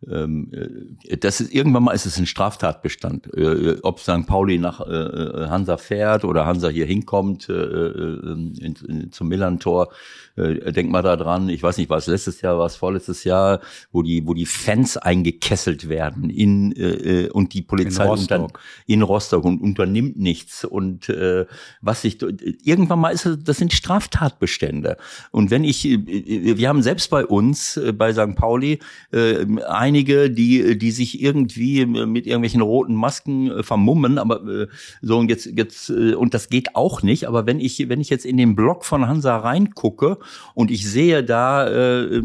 das ist irgendwann mal ist es ein Straftatbestand. Äh, ob St. Pauli nach äh, äh, Hansa fährt oder Hansa hier hinkommt äh, äh, in, in, zum Millantor, äh, denk mal da dran. Ich weiß nicht, war es letztes Jahr, war es vorletztes Jahr, wo die wo die Fans eingekesselt werden in äh, äh, und die Polizei In unter- Rostock. in Rostock und unternimmt nichts und äh, was sich irgendwann mal ist es- das sind Straftatbestände und wenn ich äh, wir haben selbst bei uns äh, bei St. Pauli äh, einige die die sich irgendwie äh, mit irgendwelchen roten Masken äh, vermummen aber äh, so und jetzt jetzt äh, und das geht auch nicht aber wenn ich wenn ich jetzt in den Blog von Hansa reingucke und ich sehe da äh,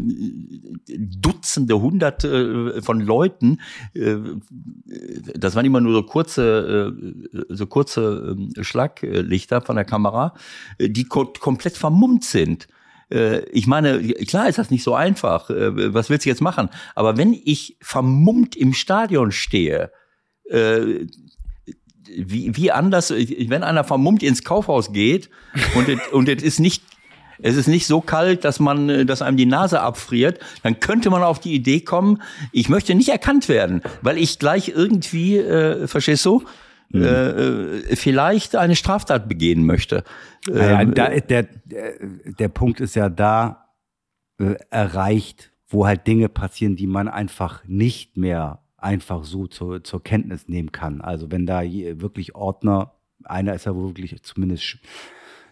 Dutzende hunderte von Leuten äh, das waren immer nur so kurze, äh, so kurze ähm, Schlaglichter von der Kamera, äh, die ko komplett vermummt sind. Äh, Ich meine, klar ist das nicht so einfach. Äh, Was willst du jetzt machen? Aber wenn ich vermummt im Stadion stehe, äh, wie, wie anders, wenn einer vermummt ins Kaufhaus geht und es, und es ist nicht es ist nicht so kalt, dass man, dass einem die Nase abfriert, dann könnte man auf die Idee kommen, ich möchte nicht erkannt werden, weil ich gleich irgendwie, äh, verstehst du, äh, äh, vielleicht eine Straftat begehen möchte. Naja, Ähm, da, der, der, Punkt ist ja da äh, erreicht, wo halt Dinge passieren, die man einfach nicht mehr einfach so zur, zur Kenntnis nehmen kann. Also wenn da wirklich Ordner, einer ist ja wirklich zumindest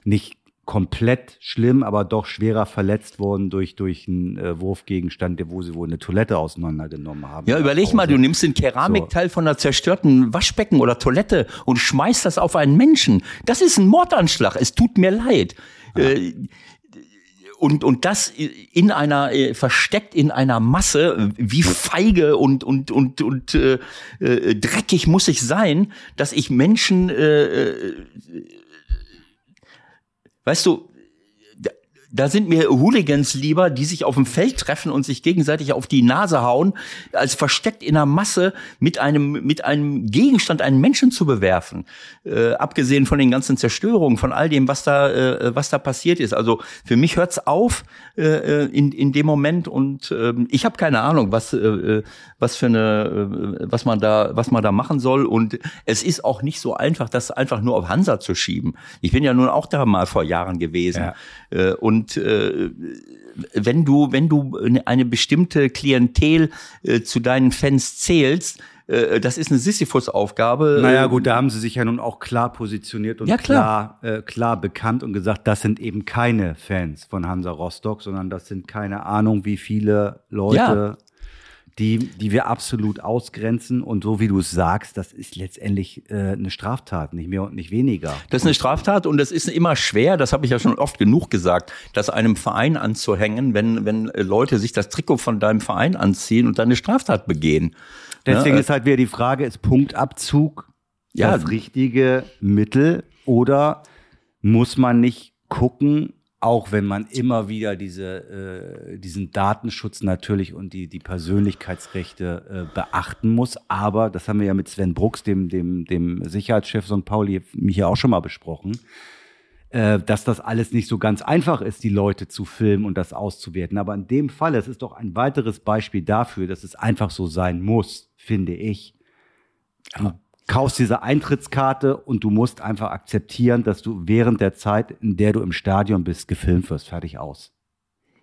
nicht komplett schlimm, aber doch schwerer verletzt worden durch, durch einen äh, Wurfgegenstand, wo sie wohl eine Toilette auseinandergenommen haben. Ja, überleg mal, du nimmst den Keramikteil von einer zerstörten Waschbecken oder Toilette und schmeißt das auf einen Menschen. Das ist ein Mordanschlag. Es tut mir leid. Äh, Und, und das in einer, äh, versteckt in einer Masse, wie feige und, und, und, und äh, äh, dreckig muss ich sein, dass ich Menschen, äh, äh, weißt du, da- sind mir Hooligans lieber, die sich auf dem Feld treffen und sich gegenseitig auf die Nase hauen, als versteckt in einer Masse mit einem, mit einem Gegenstand einen Menschen zu bewerfen. Äh, abgesehen von den ganzen Zerstörungen, von all dem, was da, äh, was da passiert ist. Also für mich hört's auf äh, in, in dem Moment und ähm, ich habe keine Ahnung, was, äh, was für eine, äh, was man da, was man da machen soll. Und es ist auch nicht so einfach, das einfach nur auf Hansa zu schieben. Ich bin ja nun auch da mal vor Jahren gewesen. Ja. Äh, und äh, wenn du, wenn du eine bestimmte Klientel äh, zu deinen Fans zählst, äh, das ist eine Sisyphus-Aufgabe. Naja, gut, da haben sie sich ja nun auch klar positioniert und Ja, klar. klar, äh, klar bekannt und gesagt, das sind eben keine Fans von Hansa Rostock, sondern das sind keine Ahnung, wie viele Leute, Ja. Die, die wir absolut ausgrenzen. Und so wie du es sagst, das ist letztendlich äh, eine Straftat, nicht mehr und nicht weniger. Das ist eine Straftat und es ist immer schwer, das habe ich ja schon oft genug gesagt, das einem Verein anzuhängen, wenn, wenn äh, Leute sich das Trikot von deinem Verein anziehen und dann eine Straftat begehen. Deswegen Ja, äh, ist halt wieder die Frage, ist Punktabzug Ja. das richtige Mittel oder muss man nicht gucken, auch wenn man immer wieder diese, äh, diesen Datenschutz natürlich und die, die Persönlichkeitsrechte äh, beachten muss. Aber das haben wir ja mit Sven Brooks, dem, dem, dem Sicherheitschef St. Pauli, mich ja auch schon mal besprochen, äh, dass das alles nicht so ganz einfach ist, die Leute zu filmen und das auszuwerten. Aber in dem Fall, es ist doch ein weiteres Beispiel dafür, dass es einfach so sein muss, finde ich. Du kaufst diese Eintrittskarte und du musst einfach akzeptieren, dass du während der Zeit, in der du im Stadion bist, gefilmt wirst. Fertig aus.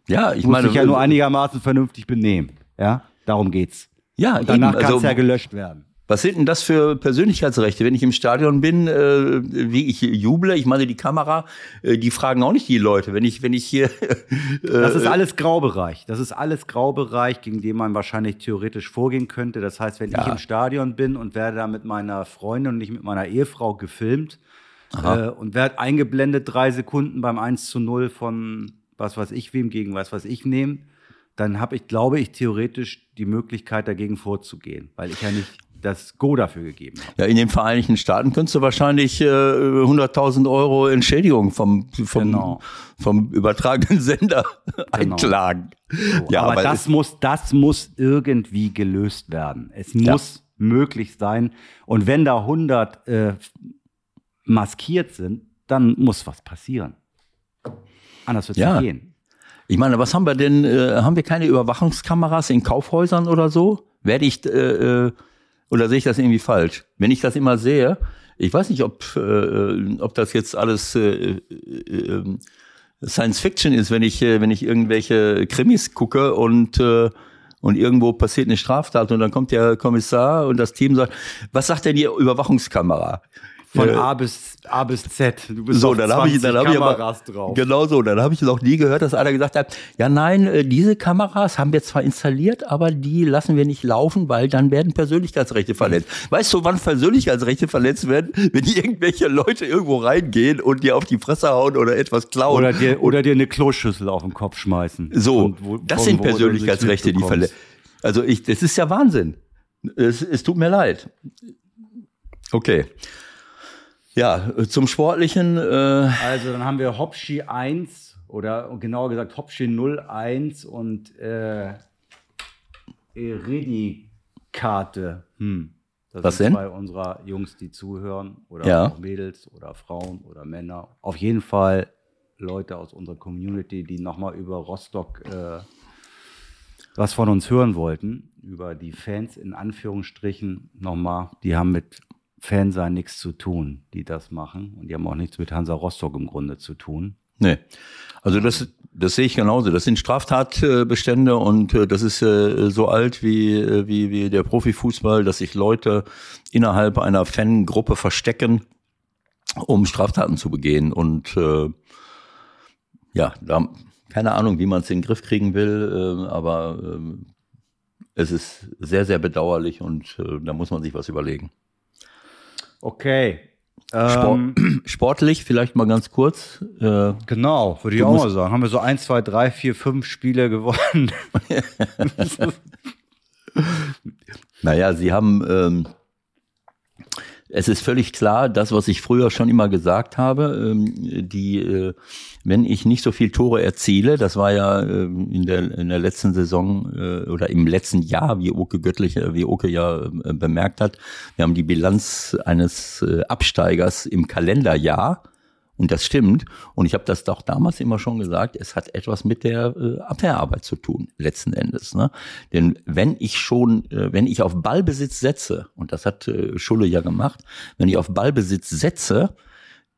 Ja, ich Du musst meine, dich ja nur einigermaßen vernünftig benehmen. Ja, darum geht's. ja, Und danach eben, kann es also, ja gelöscht werden. Was sind denn das für Persönlichkeitsrechte? Wenn ich im Stadion bin, äh, wie ich juble, ich meine, die Kamera, äh, die fragen auch nicht die Leute. Wenn ich, wenn ich hier, [LAUGHS] Das äh, ist alles Graubereich. Das ist alles Graubereich, gegen den man wahrscheinlich theoretisch vorgehen könnte. Das heißt, wenn ich Ja. im Stadion bin und werde da mit meiner Freundin und nicht mit meiner Ehefrau gefilmt äh, und werde eingeblendet drei Sekunden beim 1 zu 0 von was weiß ich wem gegen was weiß ich nehmen, dann habe ich, glaube ich, theoretisch die Möglichkeit, dagegen vorzugehen, weil ich ja nicht das Go dafür gegeben habe. ja, in den Vereinigten Staaten könntest du wahrscheinlich äh, 100.000 Euro Entschädigung vom, vom, Genau. vom übertragenen Sender einklagen. So, Ja, aber, aber das muss, das muss irgendwie gelöst werden. Es muss möglich sein. Und wenn da 100 äh, maskiert sind, dann muss was passieren. Anders wird es Ja. nicht gehen. Ich meine, was haben wir denn? Äh, haben wir keine Überwachungskameras in Kaufhäusern oder so? Werde ich äh, äh, oder sehe ich das irgendwie falsch? Wenn ich das immer sehe, ich weiß nicht, ob äh, ob das jetzt alles äh, äh, äh, Science Fiction ist, wenn ich äh, wenn ich irgendwelche Krimis gucke und äh, und irgendwo passiert eine Straftat und dann kommt der Kommissar und das Team sagt, was sagt denn die Überwachungskamera? Von Äh, A bis A bis Z. Du bist so, dann habe ich, 20 dann ich aber, Kameras drauf. genau so, dann habe ich noch nie gehört, dass einer gesagt hat, ja nein, äh, diese Kameras haben wir zwar installiert, aber die lassen wir nicht laufen, weil dann werden Persönlichkeitsrechte verletzt. Weißt du, wann Persönlichkeitsrechte verletzt werden? Wenn irgendwelche Leute irgendwo reingehen und dir auf die Fresse hauen oder etwas klauen. Oder dir, oder dir eine Kloschüssel auf den Kopf schmeißen. so, wo- das sind Persönlichkeitsrechte, die verletzt. Also ich, das ist ja Wahnsinn. Es, es tut mir leid. Okay. Ja, äh, zum Sportlichen. Äh, Also dann haben wir Hopschi 1 oder genauer gesagt Hopschi 01 und äh, Eridikate. Hm. Das Was sind denn? zwei unserer Jungs, die zuhören oder Ja. auch Mädels oder Frauen oder Männer. Auf jeden Fall Leute aus unserer Community, die nochmal über Rostock äh, was von uns hören wollten, über die Fans in Anführungsstrichen nochmal, die haben mit Fansein nichts zu tun, die das machen. Und die haben auch nichts mit Hansa Rostock im Grunde zu tun. Nee. Also das, das sehe ich genauso. Das sind Straftatbestände und äh, das ist äh, so alt wie, äh, wie, wie der Profifußball, dass sich Leute innerhalb einer Fangruppe verstecken, um Straftaten zu begehen. Und äh, ja, da, keine Ahnung, wie man es in den Griff kriegen will, äh, aber äh, es ist sehr, sehr bedauerlich und äh, da muss man sich was überlegen. Okay. Sport, Ähm, [CLEARS THROAT] sportlich, vielleicht mal ganz kurz. Äh, genau, würde ich auch mal sagen. Haben wir so ein, zwei, drei, vier, fünf Spiele gewonnen. [LAUGHS] [LAUGHS] Naja, sie haben, ähm, es ist völlig klar, das, was ich früher schon immer gesagt habe, ähm, die, äh, wenn ich nicht so viel Tore erziele, das war ja ähm, in, der, in der letzten Saison äh, oder im letzten Jahr, wie Oke Göttlich, äh, wie Oke ja bemerkt hat, wir haben die Bilanz eines Absteigers im Kalenderjahr. Und das stimmt. Und ich habe das doch damals immer schon gesagt, es hat etwas mit der äh, Abwehrarbeit zu tun, letzten Endes. Ne? Denn wenn ich schon, äh, wenn ich auf Ballbesitz setze, und das hat äh, Schulle ja gemacht, wenn ich auf Ballbesitz setze,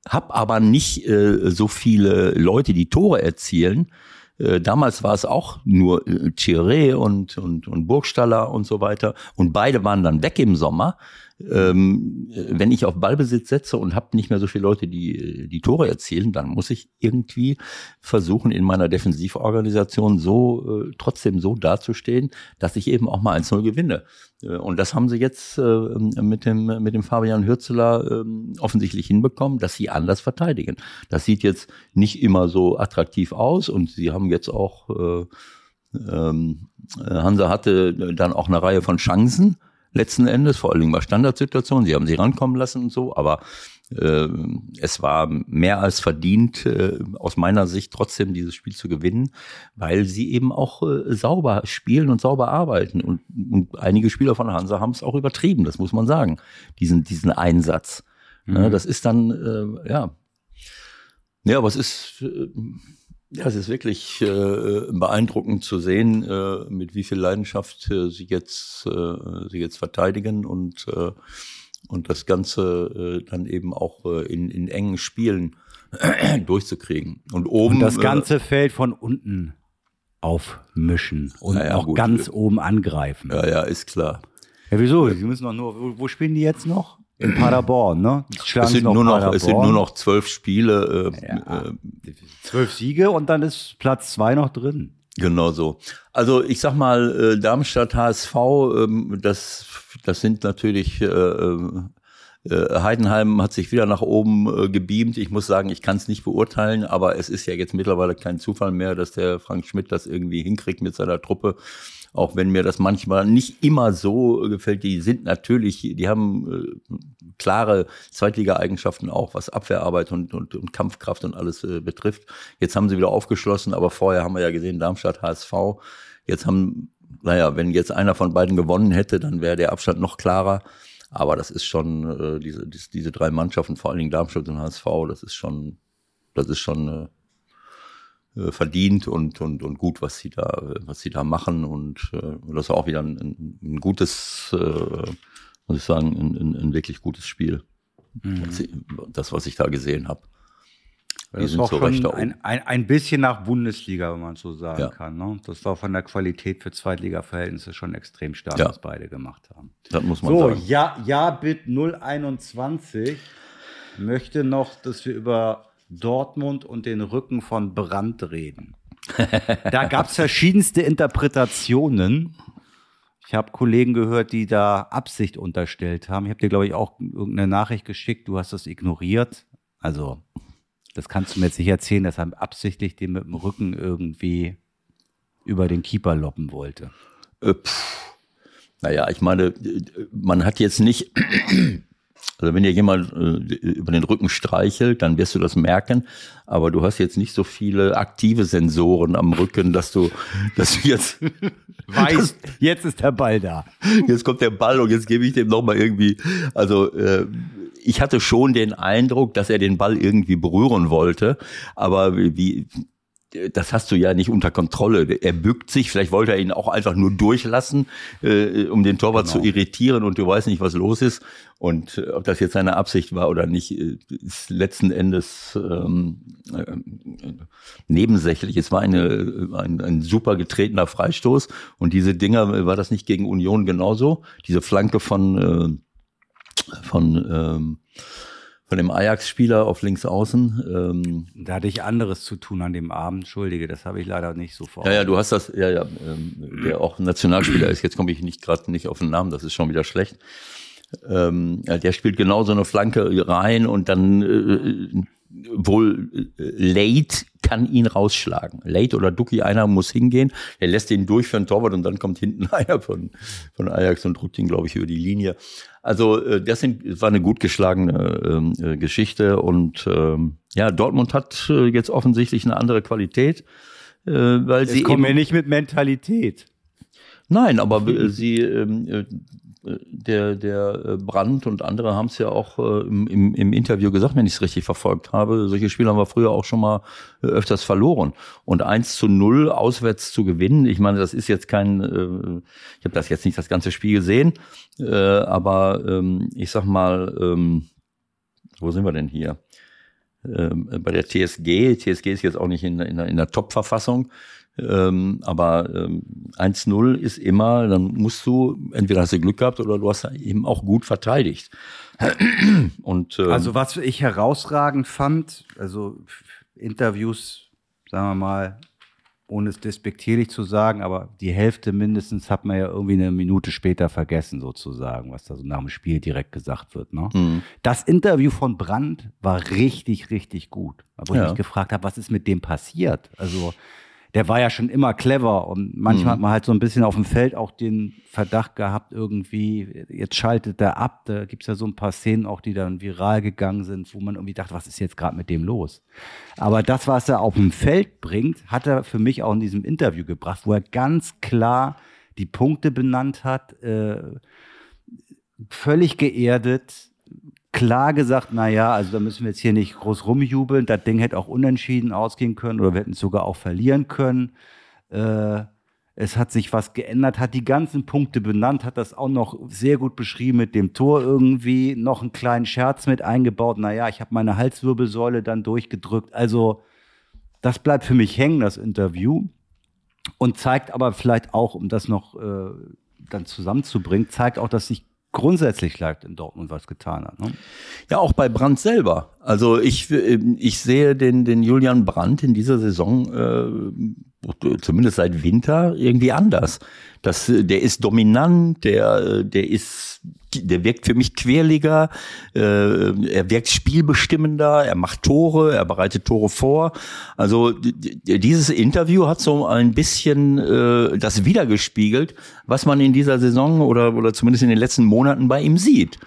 hab aber nicht äh, so viele Leute, die Tore erzielen, Äh, damals war es auch nur äh, Thierry und, und, und Burgstaller und so weiter. Und beide waren dann weg im Sommer. Ähm, wenn ich auf Ballbesitz setze und habe nicht mehr so viele Leute, die die Tore erzielen, dann muss ich irgendwie versuchen, in meiner Defensivorganisation so äh, trotzdem so dazustehen, dass ich eben auch mal 1-0 gewinne. Äh, und das haben sie jetzt äh, mit dem mit dem Fabian Hürzeler äh, offensichtlich hinbekommen, dass sie anders verteidigen. Das sieht jetzt nicht immer so attraktiv aus und sie haben jetzt auch äh, ähm, Hansa hatte dann auch eine Reihe von Chancen letzten Endes, vor allen Dingen bei Standardsituationen. Sie haben sie rankommen lassen und so, aber äh, es war mehr als verdient, äh, aus meiner Sicht trotzdem dieses Spiel zu gewinnen, weil sie eben auch äh, sauber spielen und sauber arbeiten. Und, und einige Spieler von Hansa haben es auch übertrieben, das muss man sagen, diesen, diesen Einsatz. Mhm. Ja, das ist dann, äh, ja. Ja, aber es ist, äh, ja, es ist wirklich äh, beeindruckend zu sehen, äh, mit wie viel Leidenschaft äh, sie jetzt äh, sie jetzt verteidigen und äh, und das Ganze äh, dann eben auch äh, in, in engen Spielen [CLEARS THROAT] durchzukriegen. Und oben und das ganze äh, Feld von unten aufmischen und ja, auch gut. ganz oben angreifen. Ja, ja, ist klar. Ja, wieso? Sie müssen doch nur. Wo, wo spielen die jetzt noch? In Paderborn, ne? Es sind, nur noch, es sind nur noch zwölf Spiele. Äh, ja, äh, zwölf Siege und dann ist Platz zwei noch drin. Genau so. Also ich sag mal, äh, Darmstadt HSV, ähm, das, das sind natürlich, äh, äh, äh, Heidenheim hat sich wieder nach oben äh, gebeamt. Ich muss sagen, ich kann es nicht beurteilen, aber es ist ja jetzt mittlerweile kein Zufall mehr, dass der Frank Schmidt das irgendwie hinkriegt mit seiner Truppe auch wenn mir das manchmal nicht immer so gefällt. Die sind natürlich, die haben äh, klare Zweitliga-Eigenschaften auch, was Abwehrarbeit und, und, und Kampfkraft und alles äh, betrifft. Jetzt haben sie wieder aufgeschlossen, aber vorher haben wir ja gesehen, Darmstadt, HSV. Jetzt haben, naja, wenn jetzt einer von beiden gewonnen hätte, dann wäre der Abstand noch klarer. Aber das ist schon, äh, diese, diese drei Mannschaften, vor allen Dingen Darmstadt und HSV, das ist schon, das ist schon äh, äh, verdient und, und, und gut, was sie da, was sie da machen. Und äh, das war auch wieder ein, ein gutes, äh, muss ich sagen, ein, ein, wirklich gutes Spiel. Mhm. Das, was ich da gesehen habe. Das ist auch so schon ein, ein, ein bisschen nach Bundesliga, wenn man so sagen ja. kann. Ne? Das war von der Qualität für Zweitliga-Verhältnisse schon extrem stark, ja. was beide gemacht haben. Das muss man so, sagen. Ja, ja, Bit 021 möchte noch, dass wir über Dortmund und den Rücken von Brandt reden. [LAUGHS] da gab es verschiedenste Interpretationen. Ich habe Kollegen gehört, die da Absicht unterstellt haben. Ich habe dir, glaube ich, auch irgendeine Nachricht geschickt. Du hast das ignoriert. Also, das kannst du mir jetzt nicht erzählen, dass er absichtlich den mit dem Rücken irgendwie über den Keeper loppen wollte. Äh, naja, ich meine, man hat jetzt nicht also wenn dir jemand äh, über den Rücken streichelt, dann wirst du das merken. Aber du hast jetzt nicht so viele aktive Sensoren am Rücken, dass du, dass du jetzt [LAUGHS] weißt, jetzt ist der Ball da. Jetzt kommt der Ball und jetzt gebe ich dem nochmal irgendwie. Also äh, ich hatte schon den Eindruck, dass er den Ball irgendwie berühren wollte. Aber wie das hast du ja nicht unter Kontrolle. Er bückt sich, vielleicht wollte er ihn auch einfach nur durchlassen, äh, um den Torwart genau. zu irritieren und du weißt nicht, was los ist. Und äh, ob das jetzt seine Absicht war oder nicht, äh, ist letzten Endes ähm, äh, nebensächlich. Es war eine, ein, ein super getretener Freistoß und diese Dinger, war das nicht gegen Union genauso? Diese Flanke von, äh, von ähm, von dem Ajax-Spieler auf links außen. Ähm, da hatte ich anderes zu tun an dem Abend, entschuldige, das habe ich leider nicht so vor. Ja, ja, du hast das, ja, ja, ähm, der auch Nationalspieler ist, jetzt komme ich nicht gerade nicht auf den Namen, das ist schon wieder schlecht. Ähm, ja, der spielt genau so eine Flanke rein und dann äh, wohl äh, Late kann ihn rausschlagen. Late oder Ducky, einer muss hingehen. Er lässt ihn durch für einen Torwart und dann kommt hinten [LAUGHS] einer von, von Ajax und drückt ihn, glaube ich, über die Linie. Also äh, das sind, war eine gut geschlagene ähm, äh, Geschichte und ähm, ja, Dortmund hat äh, jetzt offensichtlich eine andere Qualität, äh, weil Jetzt sie kommen eben, ja nicht mit Mentalität. Nein, aber äh, sie ähm, äh, der, der äh, Brandt und andere haben es ja auch äh, im, im Interview gesagt, wenn ich es richtig verfolgt habe. Solche Spiele haben wir früher auch schon mal äh, öfters verloren. Und eins zu null auswärts zu gewinnen, ich meine, das ist jetzt kein, ich habe das jetzt nicht das ganze Spiel gesehen, aber ähm, ich sag mal, ähm, wo sind wir denn hier? ähm, bei der TSG. TSG ist jetzt auch nicht in, in, in der Top-Verfassung. Ähm, aber ähm, 1-0 ist immer, dann musst du, entweder hast du Glück gehabt oder du hast eben auch gut verteidigt. Und, ähm, Also was ich herausragend fand, also Interviews, sagen wir mal, ohne es despektierlich zu sagen, aber die Hälfte mindestens hat man ja irgendwie eine Minute später vergessen, sozusagen, was da so nach dem Spiel direkt gesagt wird. Ne? Mhm. Das Interview von Brandt war richtig, richtig gut. Wo ich Ja. mich gefragt habe, was ist mit dem passiert? Also der war ja schon immer clever und manchmal Mhm. hat man halt so ein bisschen auf dem Feld auch den Verdacht gehabt, irgendwie, jetzt schaltet er ab. Da gibt's ja so ein paar Szenen auch, die dann viral gegangen sind, wo man irgendwie dachte, was ist jetzt gerade mit dem los? Aber das, was er auf dem Feld bringt, hat er für mich auch in diesem Interview gebracht, wo er ganz klar die Punkte benannt hat, äh, völlig geerdet, klar gesagt, na ja, also da müssen wir jetzt hier nicht groß rumjubeln. Das Ding hätte auch unentschieden ausgehen können oder wir hätten es sogar auch verlieren können. Äh, es hat sich was geändert, hat die ganzen Punkte benannt, hat das auch noch sehr gut beschrieben mit dem Tor irgendwie, noch einen kleinen Scherz mit eingebaut. Naja, ich habe meine Halswirbelsäule dann durchgedrückt. Also das bleibt für mich hängen, das Interview. Und zeigt aber vielleicht auch, um das noch äh, dann zusammenzubringen, zeigt auch, dass sich grundsätzlich vielleicht in Dortmund was getan hat. Ne? Ja, auch bei Brandt selber. Also ich, äh, ich sehe den, den Julian Brandt in dieser Saison, äh, zumindest seit Winter, irgendwie anders. Das, äh, der ist dominant, der, äh, der ist, der wirkt für mich querliger, äh, er wirkt spielbestimmender, er macht Tore, er bereitet Tore vor. Also dieses Interview hat so ein bisschen äh, das wiedergespiegelt, was man in dieser Saison oder, oder zumindest in den letzten Monaten bei ihm sieht.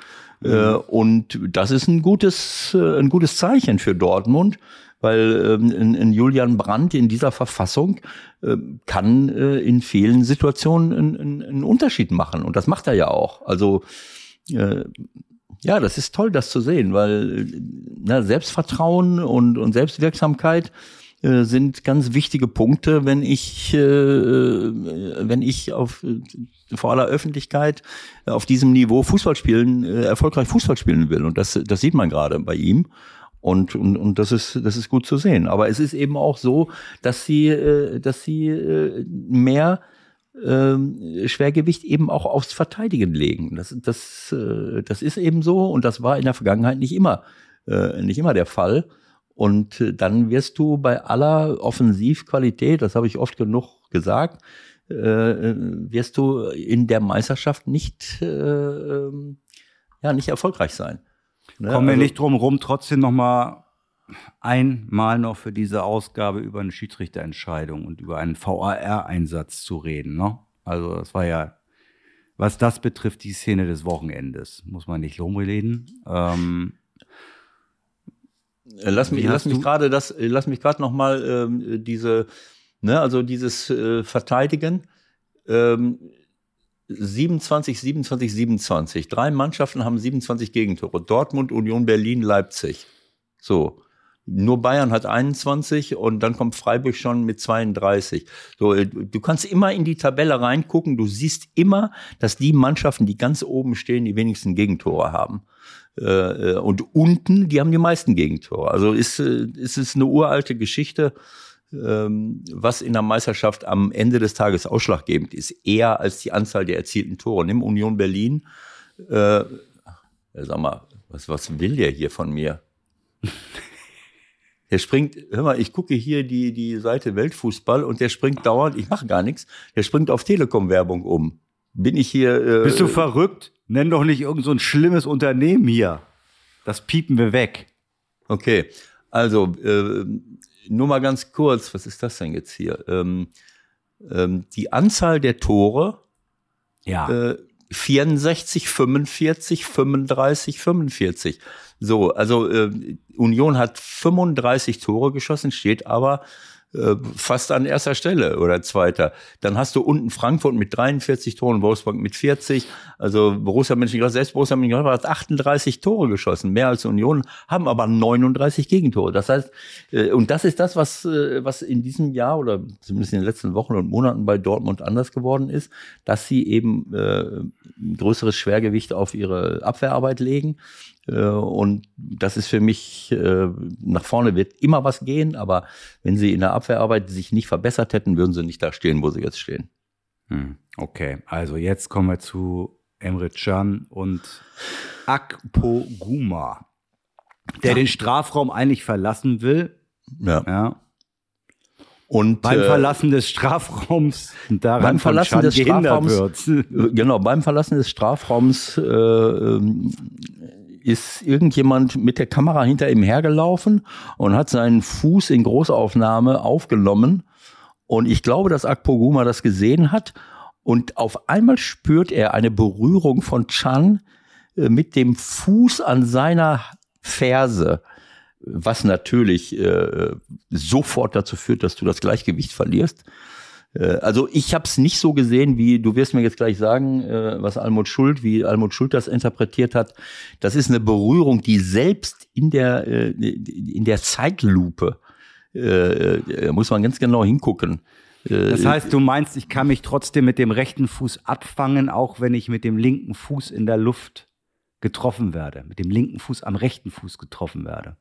Äh, und das ist ein gutes, äh, ein gutes Zeichen für Dortmund, weil ähm, ein, Julian Brandt in dieser Verfassung äh, kann äh, in vielen Situationen einen, einen, einen Unterschied machen. Und das macht er ja auch. Also äh, ja, das ist toll, das zu sehen, weil äh, na, Selbstvertrauen und, und Selbstwirksamkeit äh, sind ganz wichtige Punkte, wenn ich, äh, äh, wenn ich auf äh, vor aller Öffentlichkeit auf diesem Niveau Fußball spielen, äh, erfolgreich Fußball spielen will. Und das, das sieht man gerade bei ihm. Und, und, und das ist, das ist gut zu sehen. Aber es ist eben auch so, dass sie, äh, dass sie äh, mehr ähm, Schwergewicht eben auch aufs Verteidigen legen. Das, das, äh, das ist eben so und das war in der Vergangenheit nicht immer, äh, nicht immer der Fall. Und äh, dann wirst du bei aller Offensivqualität, das habe ich oft genug gesagt, äh, wirst du in der Meisterschaft nicht, äh, ähm, ja, nicht erfolgreich sein. Ne? Kommen wir Also- nicht drum rum, trotzdem noch mal einmal noch für diese Ausgabe über eine Schiedsrichterentscheidung und über einen VAR-Einsatz zu reden. Ne? Also das war ja, was das betrifft, die Szene des Wochenendes. Muss man nicht rumreden. Ähm, Äh, Lass mich, Wie lass mich gerade das, äh, lass mich gerade noch mal ähm, diese, ne, also dieses äh, Verteidigen. Ähm, 27, 27, 27. Drei Mannschaften haben 27 Gegentore. Dortmund, Union Berlin, Leipzig. So. Nur Bayern hat 21 und dann kommt Freiburg schon mit 32. So, äh, du kannst immer in die Tabelle reingucken. Du siehst immer, dass die Mannschaften, die ganz oben stehen, die wenigsten Gegentore haben. Äh, äh, und unten, die haben die meisten Gegentore. Also ist, ist es eine uralte Geschichte, was in der Meisterschaft am Ende des Tages ausschlaggebend ist, eher als die Anzahl der erzielten Tore. Nimm Union Berlin. Äh, sag mal, was, was will der hier von mir? Der springt, hör mal, ich gucke hier die, die Seite Weltfußball und der springt dauernd, ich mache gar nichts, der springt auf Telekom-Werbung um. Bin ich hier. Äh, bist du verrückt? Nenn doch nicht irgend so ein schlimmes Unternehmen hier. Das piepen wir weg. Okay, also äh, nur mal ganz kurz, was ist das denn jetzt hier? Ähm, ähm, die Anzahl der Tore Ja. äh, 64, 45, 35, 45. So, also äh, Union hat 35 Tore geschossen, steht aber äh, fast an erster Stelle oder zweiter. Dann hast du unten Frankfurt mit 43 Toren, Wolfsburg mit 40. Also Borussia Mönchengladbach, selbst Borussia Mönchengladbach hat 38 Tore geschossen, mehr als Union, haben aber 39 Gegentore. Das heißt, äh, und das ist das, was, äh, was in diesem Jahr oder zumindest in den letzten Wochen und Monaten bei Dortmund anders geworden ist, dass sie eben äh, größeres Schwergewicht auf ihre Abwehrarbeit legen Äh, und das ist für mich, äh, nach vorne wird immer was gehen, aber wenn sie in der Abwehrarbeit sich nicht verbessert hätten, würden sie nicht da stehen, wo sie jetzt stehen. Hm, okay, also jetzt kommen wir zu Emre Can und Akpo Guma, der ja. den Strafraum eigentlich verlassen will. Ja. ja. Und beim äh, Verlassen des Strafraums daran beim Verlassen des Strafraums, wird. Genau, beim Verlassen des Strafraums äh, ähm, ist irgendjemand mit der Kamera hinter ihm hergelaufen und hat seinen Fuß in Großaufnahme aufgenommen. Und ich glaube, dass Akpoguma das gesehen hat. Und auf einmal spürt er eine Berührung von Chan äh, mit dem Fuß an seiner Ferse, was natürlich äh, sofort dazu führt, dass du das Gleichgewicht verlierst. Äh, also ich habe es nicht so gesehen, wie du wirst mir jetzt gleich sagen, äh, was Almut Schuld, wie Almut Schuld das interpretiert hat. Das ist eine Berührung, die selbst in der äh, in der Zeitlupe äh, muss man ganz genau hingucken. Das heißt, du meinst, ich kann mich trotzdem mit dem rechten Fuß abfangen, auch wenn ich mit dem linken Fuß in der Luft getroffen werde, mit dem linken Fuß am rechten Fuß getroffen werde.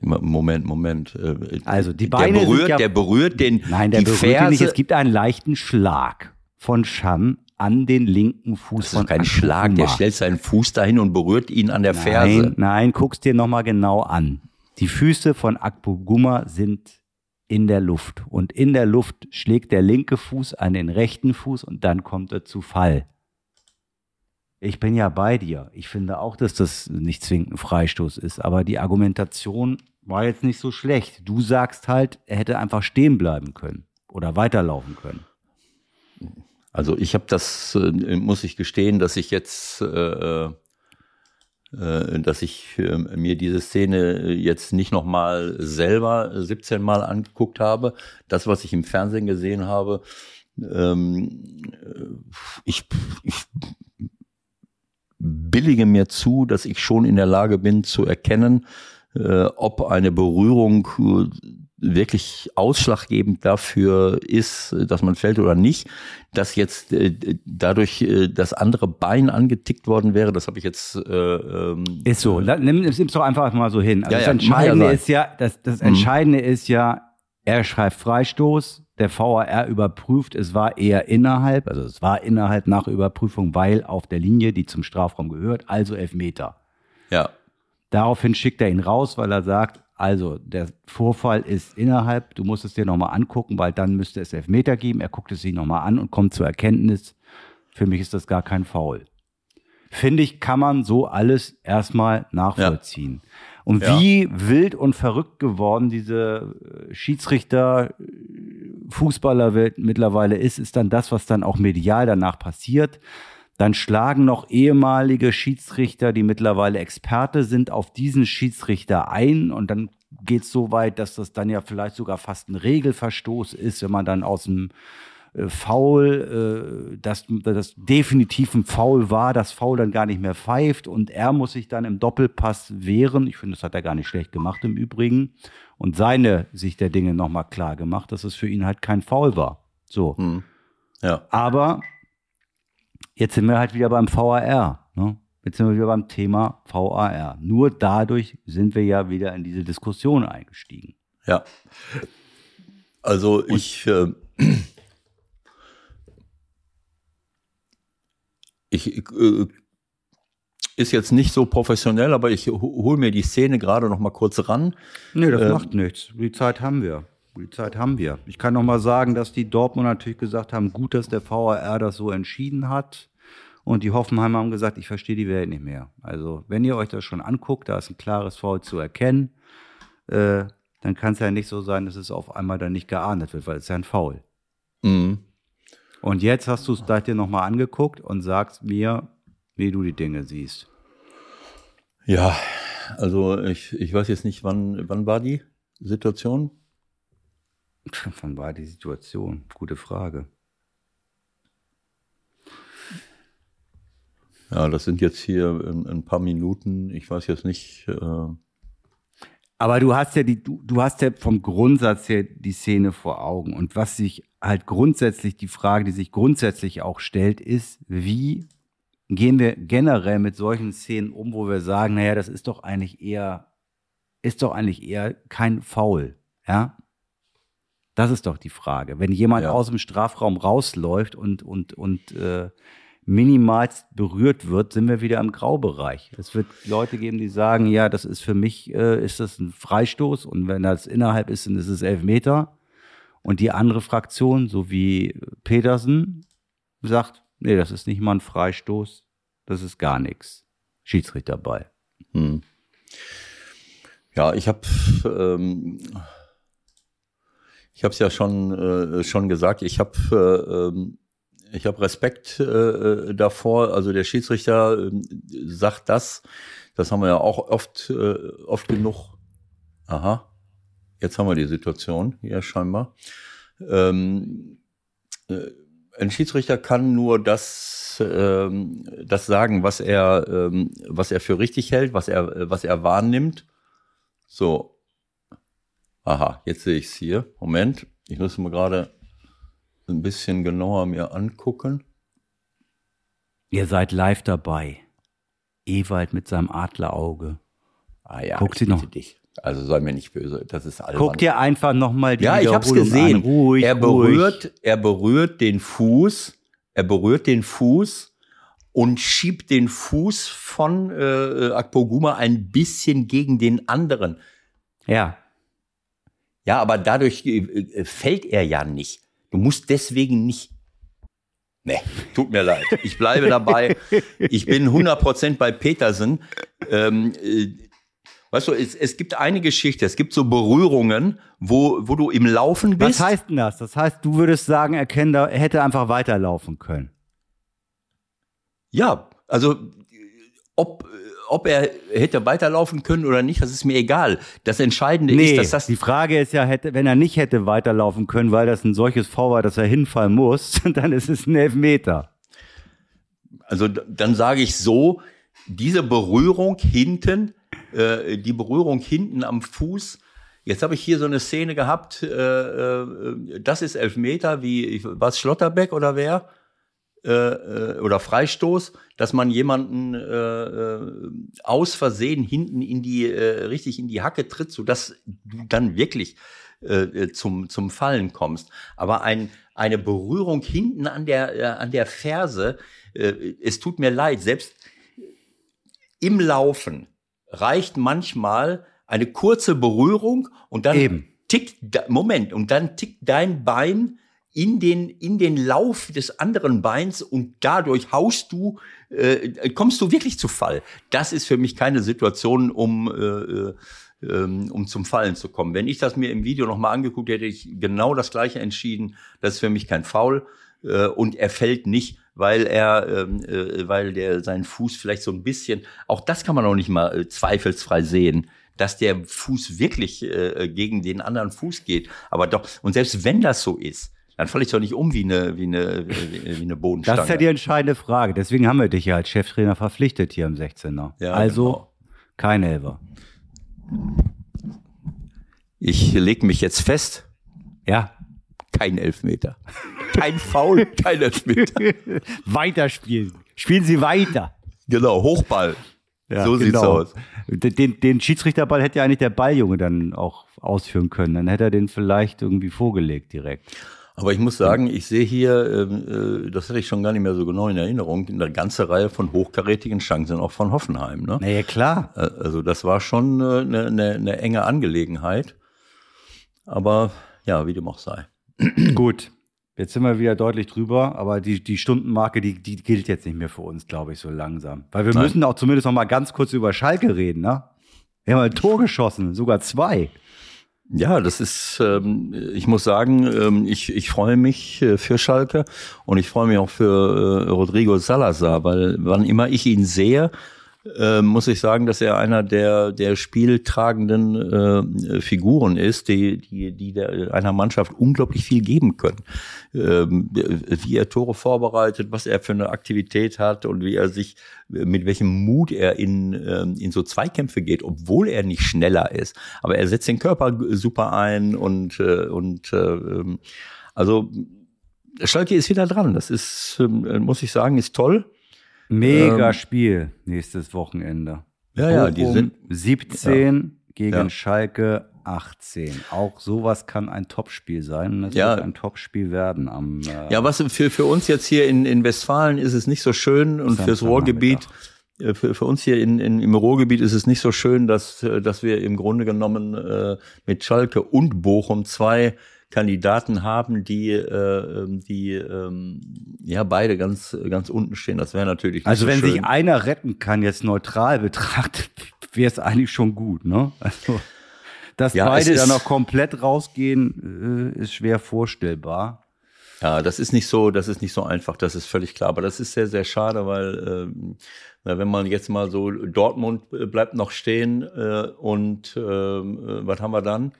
Moment, Moment. Äh, also die Beine der berührt, ja, der berührt den. Nein, der berührt Ferse, nicht. Es gibt einen leichten Schlag von Chan an den linken Fuß das ist von kein Schlag. Der stellt seinen Fuß dahin und berührt ihn an der nein, Ferse. Nein, guck's dir nochmal genau an. Die Füße von Akpoguma sind in der Luft und in der Luft schlägt der linke Fuß an den rechten Fuß und dann kommt er zu Fall. Ich bin ja bei dir. Ich finde auch, dass das nicht zwingend ein Freistoß ist. Aber die Argumentation war jetzt nicht so schlecht. Du sagst halt, er hätte einfach stehen bleiben können oder weiterlaufen können. Also ich habe das, äh, muss ich gestehen, dass ich jetzt, äh, äh, dass ich äh, mir diese Szene jetzt nicht nochmal selber 17 Mal angeguckt habe. Das, was ich im Fernsehen gesehen habe, ähm, ich, ich billige mir zu, dass ich schon in der Lage bin zu erkennen, äh, ob eine Berührung äh, wirklich ausschlaggebend dafür ist, dass man fällt oder nicht. Dass jetzt äh, dadurch äh, das andere Bein angetickt worden wäre, das habe ich jetzt. Äh, ähm, ist so. Nimm es doch einfach mal so hin. Also ja, das Entscheidende ja ist ja, das, das mhm. Entscheidende mhm. ist ja, er schreibt Freistoß, der VAR überprüft, es war eher innerhalb, also es war innerhalb nach Überprüfung, weil auf der Linie, die zum Strafraum gehört, also Elfmeter. Ja. Daraufhin schickt er ihn raus, weil er sagt, also der Vorfall ist innerhalb, du musst es dir nochmal angucken, weil dann müsste es Elfmeter geben. Er guckt es sich nochmal an und kommt zur Erkenntnis, für mich ist das gar kein Foul. Finde ich, kann man so alles erstmal nachvollziehen. Ja. Und ja. wie wild und verrückt geworden diese äh, Schiedsrichter, äh, Fußballerwelt mittlerweile ist, ist dann das, was dann auch medial danach passiert. Dann schlagen noch ehemalige Schiedsrichter, die mittlerweile Experte sind, auf diesen Schiedsrichter ein und dann geht es so weit, dass das dann ja vielleicht sogar fast ein Regelverstoß ist, wenn man dann aus dem äh, Foul, äh, dass das definitiv ein Foul war, das Foul dann gar nicht mehr pfeift und er muss sich dann im Doppelpass wehren. Ich finde, das hat er gar nicht schlecht gemacht im Übrigen. Und seine Sicht der Dinge nochmal klar gemacht, dass es für ihn halt kein Foul war. So. Hm. Ja. Aber jetzt sind wir halt wieder beim VAR. Ne? Jetzt sind wir wieder beim Thema VAR. Nur dadurch sind wir ja wieder in diese Diskussion eingestiegen. Ja. Also und ich. Äh ich äh, ist jetzt nicht so professionell, aber ich hole mir die Szene gerade noch mal kurz ran. Nee, das äh, macht nichts. Die Zeit haben wir. Die Zeit haben wir. Ich kann noch mal sagen, dass die Dortmund natürlich gesagt haben, gut, dass der VAR das so entschieden hat. Und die Hoffenheimer haben gesagt, ich verstehe die Welt nicht mehr. Also, wenn ihr euch das schon anguckt, da ist ein klares Foul zu erkennen, äh, dann kann es ja nicht so sein, dass es auf einmal dann nicht geahndet wird, weil es ist ja ein Foul. Mhm. Und jetzt hast du es dir nochmal angeguckt und sagst mir, wie du die Dinge siehst. Ja, also ich, ich weiß jetzt nicht, wann, wann war die Situation? [LAUGHS] Wann war die Situation? Gute Frage. Ja, das sind jetzt hier ein, ein paar Minuten. Ich weiß jetzt nicht. Äh aber du hast ja die, du, du hast ja vom Grundsatz her die Szene vor Augen. Und was sich halt grundsätzlich, die Frage, die sich grundsätzlich auch stellt, ist, wie gehen wir generell mit solchen Szenen um, wo wir sagen, naja, das ist doch eigentlich eher, ist doch eigentlich eher kein Foul, ja? Das ist doch die Frage. Wenn jemand Ja. aus dem Strafraum rausläuft und, und, und äh, minimalst berührt wird, sind wir wieder im Graubereich. Es wird Leute geben, die sagen, ja, das ist für mich, äh, ist das ein Freistoß und wenn das innerhalb ist, dann ist es Elfmeter. Und die andere Fraktion, so wie Petersen, sagt, nee, das ist nicht mal ein Freistoß, das ist gar nichts. Schiedsrichterball. Hm. Ja, ich habe ähm, ich habe es ja schon äh, schon gesagt. Ich habe äh, ähm, ich habe Respekt äh, davor. Also der Schiedsrichter äh, sagt das. Das haben wir ja auch oft äh, oft genug. Aha, jetzt haben wir die Situation hier scheinbar. Ähm, äh, ein Schiedsrichter kann nur das, ähm, das sagen, was er, ähm, was er für richtig hält, was er, äh, was er wahrnimmt. So. Aha, jetzt sehe ich es hier. Moment, ich muss mal gerade ein bisschen genauer mir angucken. Ihr seid live dabei. Ewald mit seinem Adlerauge. Ah ja, Guck ich sie noch. dich. Also sei mir nicht böse, das ist albern. Guck dir einfach nochmal die Ja, ich hab's gesehen. An. Ruhig, er ruhig. berührt, er berührt den Fuß, er berührt den Fuß und schiebt den Fuß von äh, Akpoguma ein bisschen gegen den anderen. Ja, Ja, aber dadurch äh, äh, fällt er ja nicht. Du musst deswegen nicht. Nee, tut mir leid. Ich bleibe dabei. Ich bin 100% bei Petersen. Ähm, äh, weißt du, es, es gibt eine Geschichte, es gibt so Berührungen, wo, wo du im Laufen bist. was heißt denn das? Das heißt, du würdest sagen, er, er hätte einfach weiterlaufen können. Ja, also ob, ob er hätte weiterlaufen können oder nicht, das ist mir egal. Das Entscheidende Nee, ist, dass das die Frage ist ja, hätte, wenn er nicht hätte weiterlaufen können, weil das ein solches V war, dass er hinfallen muss, [LAUGHS] dann ist es ein Elfmeter. Also dann sage ich so, diese Berührung hinten, äh, die Berührung hinten am Fuß. Jetzt habe ich hier so eine Szene gehabt, äh, äh, das ist Elfmeter, wie was Schlotterbeck oder wer? Äh, äh, oder Freistoß, dass man jemanden äh, äh, aus Versehen hinten in die äh, richtig in die Hacke tritt, sodass du dann wirklich äh, zum zum Fallen kommst. Aber ein eine Berührung hinten an der äh, an der Ferse, äh, es tut mir leid, selbst im Laufen reicht manchmal eine kurze Berührung und dann Eben. tickt, Moment, und dann tickt dein Bein in den, in den Lauf des anderen Beins und dadurch haust du, äh, kommst du wirklich zu Fall. Das ist für mich keine Situation, um, äh, äh, ähm, um zum Fallen zu kommen. Wenn ich das mir im Video nochmal angeguckt hätte, ich genau das gleiche entschieden. Das ist für mich kein Foul. Äh, und er fällt nicht, weil er, ähm, äh, weil der seinen Fuß vielleicht so ein bisschen, auch das kann man auch nicht mal äh, zweifelsfrei sehen, dass der Fuß wirklich äh, gegen den anderen Fuß geht. Aber doch, und selbst wenn das so ist, dann falle ich doch nicht um wie eine, wie eine, wie, eine Bodenstange. Das ist ja die entscheidende Frage. Deswegen haben wir dich ja als Cheftrainer verpflichtet hier im 16er. Ja, also genau. kein Elfer. ich leg mich jetzt fest, Ja, kein Elfmeter. Kein Foul, kein Elfmeter. [LAUGHS] weiterspielen. Spielen Sie weiter. Genau, Hochball. Ja, so sieht's genau. aus. Den, den Schiedsrichterball hätte ja eigentlich der Balljunge dann auch ausführen können. Dann hätte er den vielleicht irgendwie vorgelegt direkt. Aber ich muss sagen, ich sehe hier, ähm, äh, das hatte ich schon gar nicht mehr so genau in Erinnerung, eine ganze Reihe von hochkarätigen Chancen auch von Hoffenheim. Ne? Naja, klar. Äh, Also das war schon äh, eine, eine, eine enge Angelegenheit. Aber ja, wie dem auch sei. [CLEARS THROAT] Gut. Jetzt sind wir wieder deutlich drüber, aber die, die Stundenmarke, die, die gilt jetzt nicht mehr für uns, glaube ich, so langsam. Weil wir Nein. müssen auch zumindest noch mal ganz kurz über Schalke reden, ne? Wir haben ein Tor geschossen, sogar zwei. Ja, das ist, ähm, ich muss sagen, ähm, ich, ich freue mich äh, für Schalke und ich freue mich auch für äh, Rodrigo Salazar, weil wann immer ich ihn sehe, äh, muss ich sagen, dass er einer der, der spieltragenden äh, Figuren ist, die, die, die der, einer Mannschaft unglaublich viel geben können. Ähm, wie er Tore vorbereitet, was er für eine Aktivität hat und wie er sich, mit welchem Mut er in, ähm, in so Zweikämpfe geht, obwohl er nicht schneller ist. Aber er setzt den Körper super ein und, äh, und äh, also Schalke ist wieder dran. Das ist, ähm, muss ich sagen, ist toll. Mega Ähm, Spiel nächstes Wochenende. Ja, ja, die Bochum sind- 17 gegen Ja. Schalke 18. Auch sowas kann ein Topspiel sein. Und es Ja. wird ein Topspiel werden am äh, Ja, was für, für uns jetzt hier in, in Westfalen ist es nicht so schön und fürs Ruhrgebiet, äh, für, für uns hier in, in, im Ruhrgebiet ist es nicht so schön, dass, äh, dass wir im Grunde genommen äh, mit Schalke und Bochum zwei Kandidaten haben, die, äh, ähm, die ähm, ja beide ganz, ganz unten stehen. Das wäre natürlich nicht Also so wenn schön. sich einer retten kann, jetzt neutral betrachtet, wäre es eigentlich schon gut, ne? Also, dass Ja, beide ist- noch komplett rausgehen, äh, ist schwer vorstellbar. Ja, das ist nicht so, das ist nicht so einfach, das ist völlig klar. Aber das ist sehr, sehr schade, weil na, wenn man jetzt mal so Dortmund äh, bleibt noch stehen äh, und ähm, äh, was haben wir dann?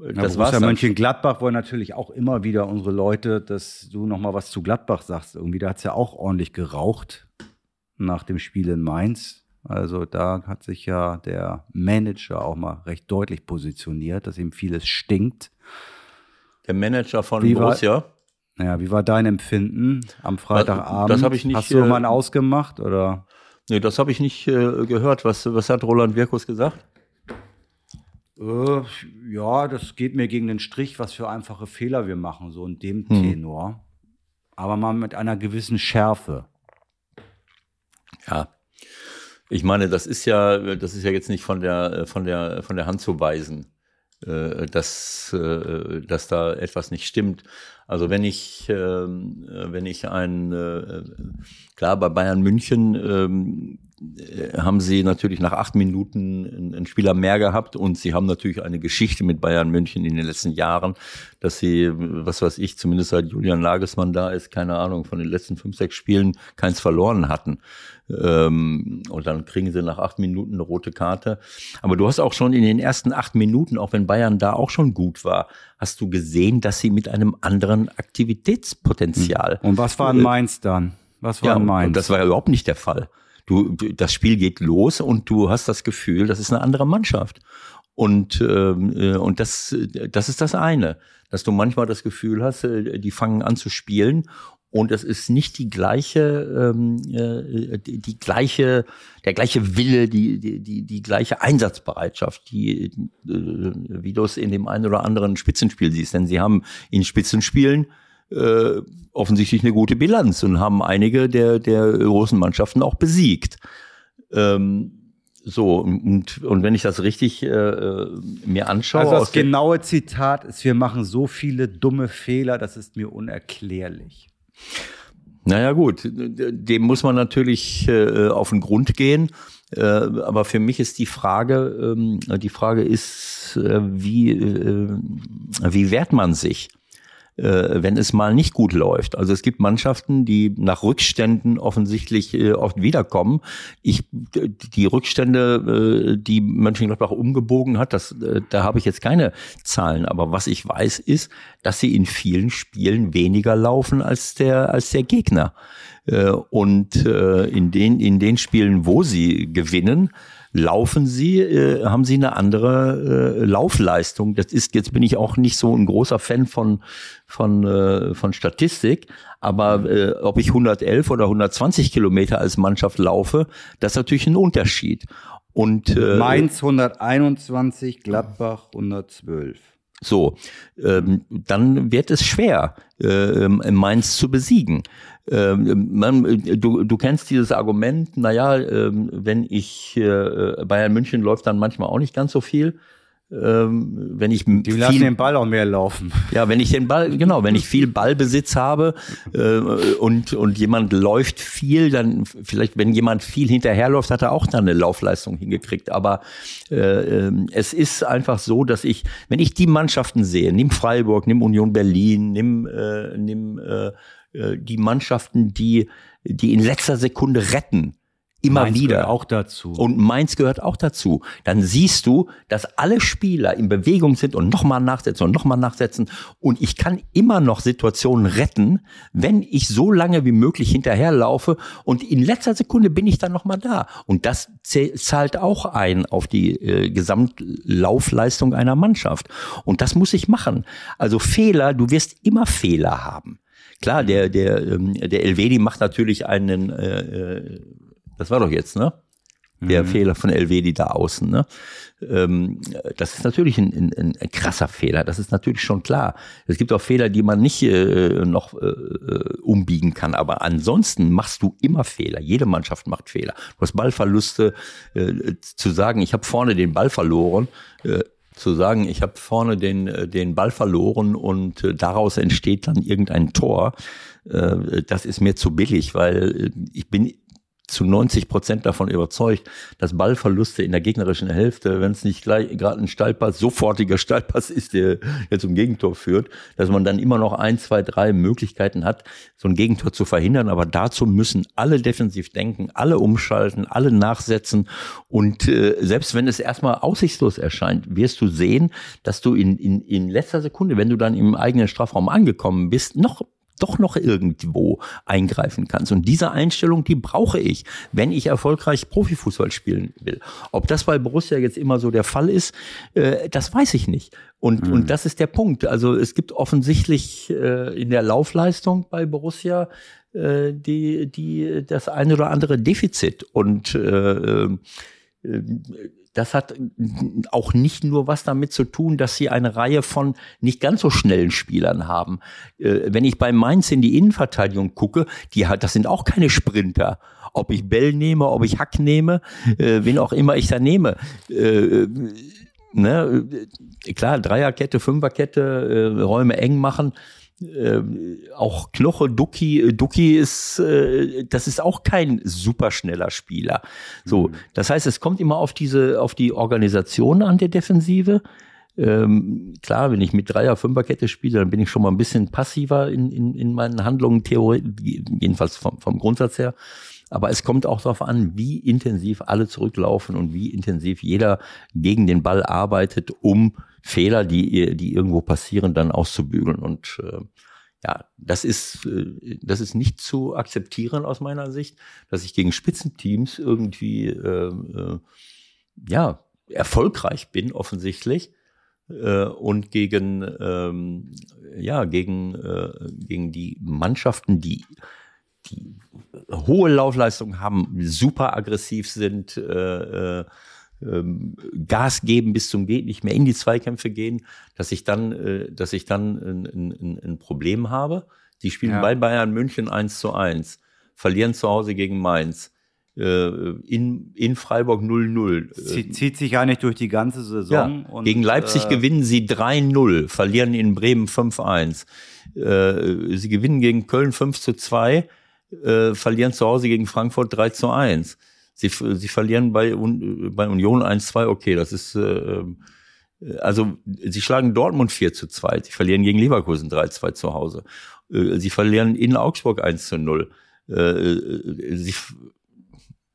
Äh, Ja, Das war's dann. Mönchengladbach wollen natürlich auch immer wieder unsere Leute, dass du noch mal was zu Gladbach sagst. Irgendwie, da hat's ja auch ordentlich geraucht nach dem Spiel in Mainz. Also da hat sich ja der Manager auch mal recht deutlich positioniert, dass ihm vieles stinkt. Der Manager von Wie war- Borussia. Naja, wie war dein Empfinden am Freitagabend? das hab ich nicht, Hast du äh, mal ausgemacht oder? Nee, das habe ich nicht äh, gehört. Was, was hat Roland Wirkus gesagt? Äh, ja, das geht mir gegen den Strich, was für einfache Fehler wir machen, so in dem Hm. Tenor. Aber mal mit einer gewissen Schärfe. Ja. Ich meine, das ist ja, das ist ja jetzt nicht von der, von der, von der Hand zu weisen, äh, dass, äh, dass da etwas nicht stimmt. Also wenn ich, ähm, äh, wenn ich ein, klar bei Bayern München ähm, äh, haben sie natürlich nach acht Minuten einen- Spieler mehr gehabt und sie haben natürlich eine Geschichte mit Bayern München in den letzten Jahren, dass sie, was weiß ich, zumindest seit Julian Nagelsmann da ist, keine Ahnung, von den letzten fünf, sechs Spielen keins verloren hatten. Ähm, und dann kriegen sie nach acht Minuten eine rote Karte. Aber du hast auch schon in den ersten acht Minuten, auch wenn Bayern da auch schon gut war, hast du gesehen, dass sie mit einem anderen Aktivitätspotenzial Und was war in Mainz dann? Was war ja, in Mainz? und das war ja überhaupt nicht der Fall. Du, das Spiel geht los und du hast das Gefühl, das ist eine andere Mannschaft. Und, ähm, äh, und das, äh, das ist das eine, dass du manchmal das Gefühl hast, äh, die fangen an zu spielen und es ist nicht die gleiche, ähm, äh, die, die gleiche, der gleiche Wille, die, die, die, die gleiche Einsatzbereitschaft, die, äh, wie du es in dem einen oder anderen Spitzenspiel siehst. Denn sie haben in Spitzenspielen äh, offensichtlich eine gute Bilanz und haben einige der, der großen Mannschaften auch besiegt. Ähm, so, und, und wenn ich das richtig äh, äh, mir anschaue, also das genaue Zitat ist, wir machen so viele dumme Fehler, das ist mir unerklärlich. Naja gut, dem muss man natürlich äh, auf den Grund gehen. Äh, aber für mich ist die Frage, ähm, die Frage ist, äh, wie, äh, wie wehrt man sich, äh, wenn es mal nicht gut läuft? Also es gibt Mannschaften, die nach Rückständen offensichtlich äh, oft wiederkommen. Ich, die Rückstände, äh, die Mönchengladbach umgebogen hat, das, äh, da habe ich jetzt keine Zahlen. Aber was ich weiß, ist, dass sie in vielen Spielen weniger laufen als der, als der Gegner. Äh, Und äh, in den, in den Spielen, wo sie gewinnen, laufen sie, äh, haben sie eine andere äh, Laufleistung. Das ist, jetzt bin ich auch nicht so ein großer Fan von, von, äh, von Statistik, aber äh, ob ich 111 oder 120 Kilometer als Mannschaft laufe, das ist natürlich ein Unterschied. Und äh, Mainz 121, Gladbach 112. so, ähm, dann wird es schwer, äh, Mainz zu besiegen. Ähm, man, du, du kennst dieses Argument, naja, ähm, wenn ich, äh, Bayern München läuft dann manchmal auch nicht ganz so viel. Ähm, wenn ich Die lassen viel, den Ball auch mehr laufen. ja, wenn ich den Ball, genau, wenn ich viel Ballbesitz habe äh, und, und jemand läuft viel, dann vielleicht, wenn jemand viel hinterherläuft, hat er auch dann eine Laufleistung hingekriegt. Aber äh, ähm, es ist einfach so, dass ich, wenn ich die Mannschaften sehe, nimm Freiburg, nimm Union Berlin, nimm, äh, nimm äh, äh, die Mannschaften, die, die in letzter Sekunde retten, immer Mainz wieder. gehört auch dazu. Und Mainz gehört auch dazu. Dann siehst du, dass alle Spieler in Bewegung sind und nochmal nachsetzen und nochmal nachsetzen. Und ich kann immer noch Situationen retten, wenn ich so lange wie möglich hinterherlaufe. Und in letzter Sekunde bin ich dann nochmal da. Und das zahlt auch ein auf die äh, Gesamtlaufleistung einer Mannschaft. Und das muss ich machen. Also Fehler, du wirst immer Fehler haben. klar, der, der, ähm, der Elvedi macht natürlich einen, äh, äh, das war doch jetzt, ne? Der Mhm. Fehler von Elvedi da außen, ne? Ähm, das ist natürlich ein, ein, ein krasser Fehler, das ist natürlich schon klar. Es gibt auch Fehler, die man nicht äh, noch äh, äh, umbiegen kann, aber ansonsten machst du immer Fehler. Jede Mannschaft macht Fehler. Du hast Ballverluste, äh, zu sagen, ich habe vorne den Ball verloren, äh, zu sagen, ich habe vorne den, äh, den Ball verloren und daraus entsteht dann irgendein Tor, das ist mir zu billig, weil ich bin zu 90 Prozent davon überzeugt, dass Ballverluste in der gegnerischen Hälfte, wenn es nicht gleich gerade ein Steilpass, sofortiger [LAUGHS] Steilpass ist, der jetzt zum Gegentor führt, dass man dann immer noch ein, zwei, drei Möglichkeiten hat, so ein Gegentor zu verhindern. Aber dazu müssen alle defensiv denken, alle umschalten, alle nachsetzen. Und äh, selbst wenn es erstmal aussichtslos erscheint, wirst du sehen, dass du in, in, in letzter Sekunde, wenn du dann im eigenen Strafraum angekommen bist, noch doch noch irgendwo eingreifen kannst. Und diese Einstellung, die brauche ich, wenn ich erfolgreich Profifußball spielen will. Ob das bei Borussia jetzt immer so der Fall ist, äh, das weiß ich nicht. Und, und das ist der Punkt. Also es gibt offensichtlich äh, in der Laufleistung bei Borussia äh, die, die, das eine oder andere Defizit. Und äh, äh, das hat auch nicht nur was damit zu tun, dass sie eine Reihe von nicht ganz so schnellen Spielern haben. Äh, Wenn ich bei Mainz in die Innenverteidigung gucke, die hat, das sind auch keine Sprinter. Ob ich Bell nehme, ob ich Hack nehme, äh, wen auch immer ich da nehme. Äh, ne, äh, klar, Dreierkette, Fünferkette, äh, Räume eng machen. Äh, auch Knoche, Ducky, äh, Ducky ist, äh, das ist auch kein superschneller Spieler. So, das heißt, es kommt immer auf diese, auf die Organisation an der Defensive. Ähm, klar, wenn ich mit Dreier, Fünferkette spiele, dann bin ich schon mal ein bisschen passiver in, in, in meinen Handlungen, Theorie, jedenfalls vom, vom Grundsatz her. Aber es kommt auch darauf an, wie intensiv alle zurücklaufen und wie intensiv jeder gegen den Ball arbeitet, um Fehler, die, die irgendwo passieren, dann auszubügeln. Und äh, ja, das ist, äh, das ist nicht zu akzeptieren aus meiner Sicht, dass ich gegen Spitzenteams irgendwie äh, äh, ja, erfolgreich bin, offensichtlich. Äh, und gegen, ähm, ja, gegen, äh, gegen die Mannschaften, die die hohe Laufleistung haben, super aggressiv sind, äh, äh, ähm, Gas geben bis zum geht nicht mehr in die Zweikämpfe gehen, dass ich dann, äh, dass ich dann ein, ein, ein Problem habe. Die spielen Ja. bei Bayern München 1 zu 1, verlieren zu Hause gegen Mainz, äh, in, in Freiburg 0-0. Zieht, zieht sich eigentlich durch die ganze Saison. und, Gegen Leipzig äh, gewinnen sie 3-0, verlieren in Bremen 5-1. Äh, sie gewinnen gegen Köln 5 zu 2, äh, verlieren zu Hause gegen Frankfurt 3 zu 1. Sie, sie verlieren bei, bei Union 1-2, okay, das ist, äh, also sie schlagen Dortmund 4 zu 2, sie verlieren gegen Leverkusen 3-2 zu Hause. Äh, sie verlieren in Augsburg 1 zu 0. Äh, sie,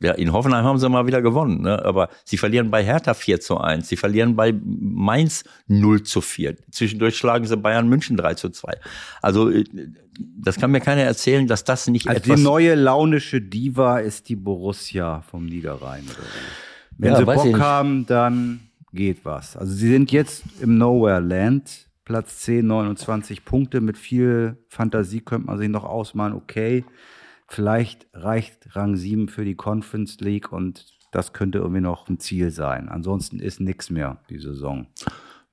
ja, in Hoffenheim haben sie mal wieder gewonnen, ne? aber sie verlieren bei Hertha 4 zu 1, sie verlieren bei Mainz 0 zu 4. Zwischendurch schlagen sie Bayern München 3 zu 2. Also äh, das kann mir keiner erzählen, dass das nicht Also etwas... die neue launische Diva ist die Borussia vom Niederrhein. Wenn Ja, sie Bock haben, dann geht was. Also sie sind jetzt im Nowhere Land, Platz 10, 29 Punkte. Mit viel Fantasie könnte man sich noch ausmalen, okay, vielleicht reicht Rang 7 für die Conference League und das könnte irgendwie noch ein Ziel sein. Ansonsten ist nichts mehr die Saison.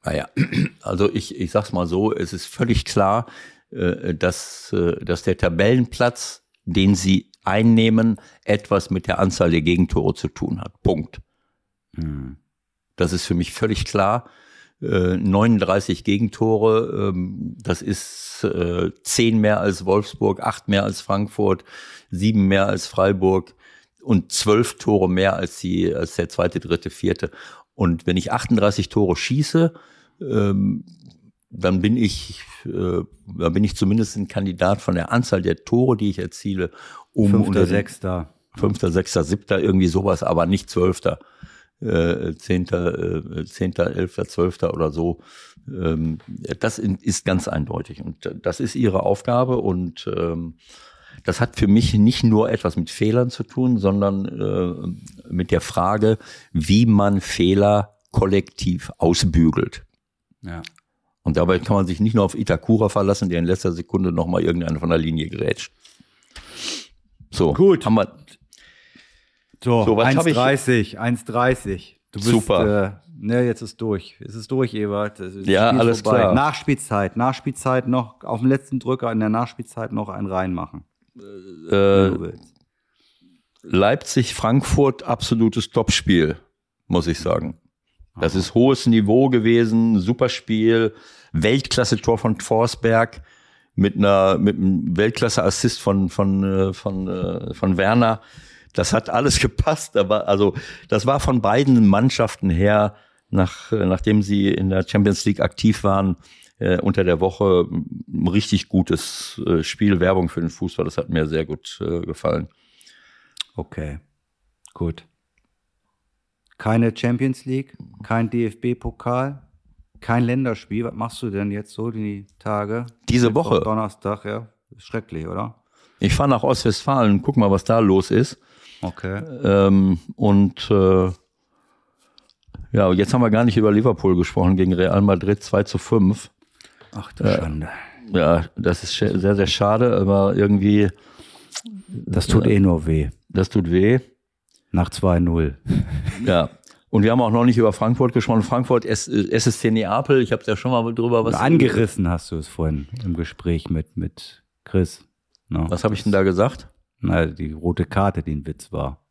Naja, [CLEARS THROAT] also ich, ich sag's mal so, es ist völlig klar, äh, dass, äh, dass der Tabellenplatz, den sie einnehmen, etwas mit der Anzahl der Gegentore zu tun hat. Punkt. Das ist für mich völlig klar. Äh, 39 Gegentore, ähm, das ist äh, 10 mehr als Wolfsburg, 8 mehr als Frankfurt, 7 mehr als Freiburg und 12 Tore mehr als, die, als der zweite, dritte, vierte. Und wenn ich 38 Tore schieße, ähm, dann bin ich, äh, da bin ich zumindest ein Kandidat von der Anzahl der Tore, die ich erziele, um Fünfter, unter Sechster. Fünfter, Sechster, Siebter, irgendwie sowas, aber nicht Zwölfter. Äh, Zehnter, äh, Zehnter, Elfter, Zwölfter oder so. Ähm, das ist ganz eindeutig und das ist ihre Aufgabe und ähm, das hat für mich nicht nur etwas mit Fehlern zu tun, sondern äh, mit der Frage, wie man Fehler kollektiv ausbügelt. Ja. Und dabei kann man sich nicht nur auf Itakura verlassen, der in letzter Sekunde nochmal irgendeinen von der Linie gerätscht. So, Gut. Haben wir, So, So, was hab ich- 1,30, 1,30. Du bist, Super. Äh, ne, jetzt ist durch. Es ist durch, Ewald. Das Ja, ist alles vorbei. klar. Nachspielzeit, Nachspielzeit noch, auf dem letzten Drücker in der Nachspielzeit noch einen reinmachen. äh, wenn du willst. Leipzig-Frankfurt, absolutes Topspiel, muss ich sagen. Das ist hohes Niveau gewesen, super Spiel, Weltklasse-Tor von Forsberg mit einer mit einem Weltklasse-Assist von von äh, von äh, von Werner. Das hat alles [LAUGHS] gepasst. Aber also das war von beiden Mannschaften her, nach, nachdem sie in der Champions League aktiv waren, äh, unter der Woche ein richtig gutes äh, Spiel, Werbung für den Fußball. Das hat mir sehr gut äh, gefallen. Okay, gut. Keine Champions League, kein DFB-Pokal, kein Länderspiel. Was machst du denn jetzt so die Tage? Diese Woche? Donnerstag, ja. Schrecklich, oder? Ich fahre nach Ostwestfalen, guck mal, was da los ist. Okay. Ähm, und äh, ja, jetzt haben wir gar nicht über Liverpool gesprochen gegen Real Madrid 2 zu 5. Ach du Schande. Ja, das ist sehr, sehr schade, aber irgendwie, Das tut eh nur weh. das tut weh. Nach 2-0. Ja. Und wir haben auch noch nicht über Frankfurt gesprochen. Frankfurt, S SSC Neapel, ich habe ja schon mal drüber was. Angerissen hast du es vorhin im Gespräch mit, mit Chris. Ne? Was habe ich denn da gesagt? Na, die rote Karte, die ein Witz war.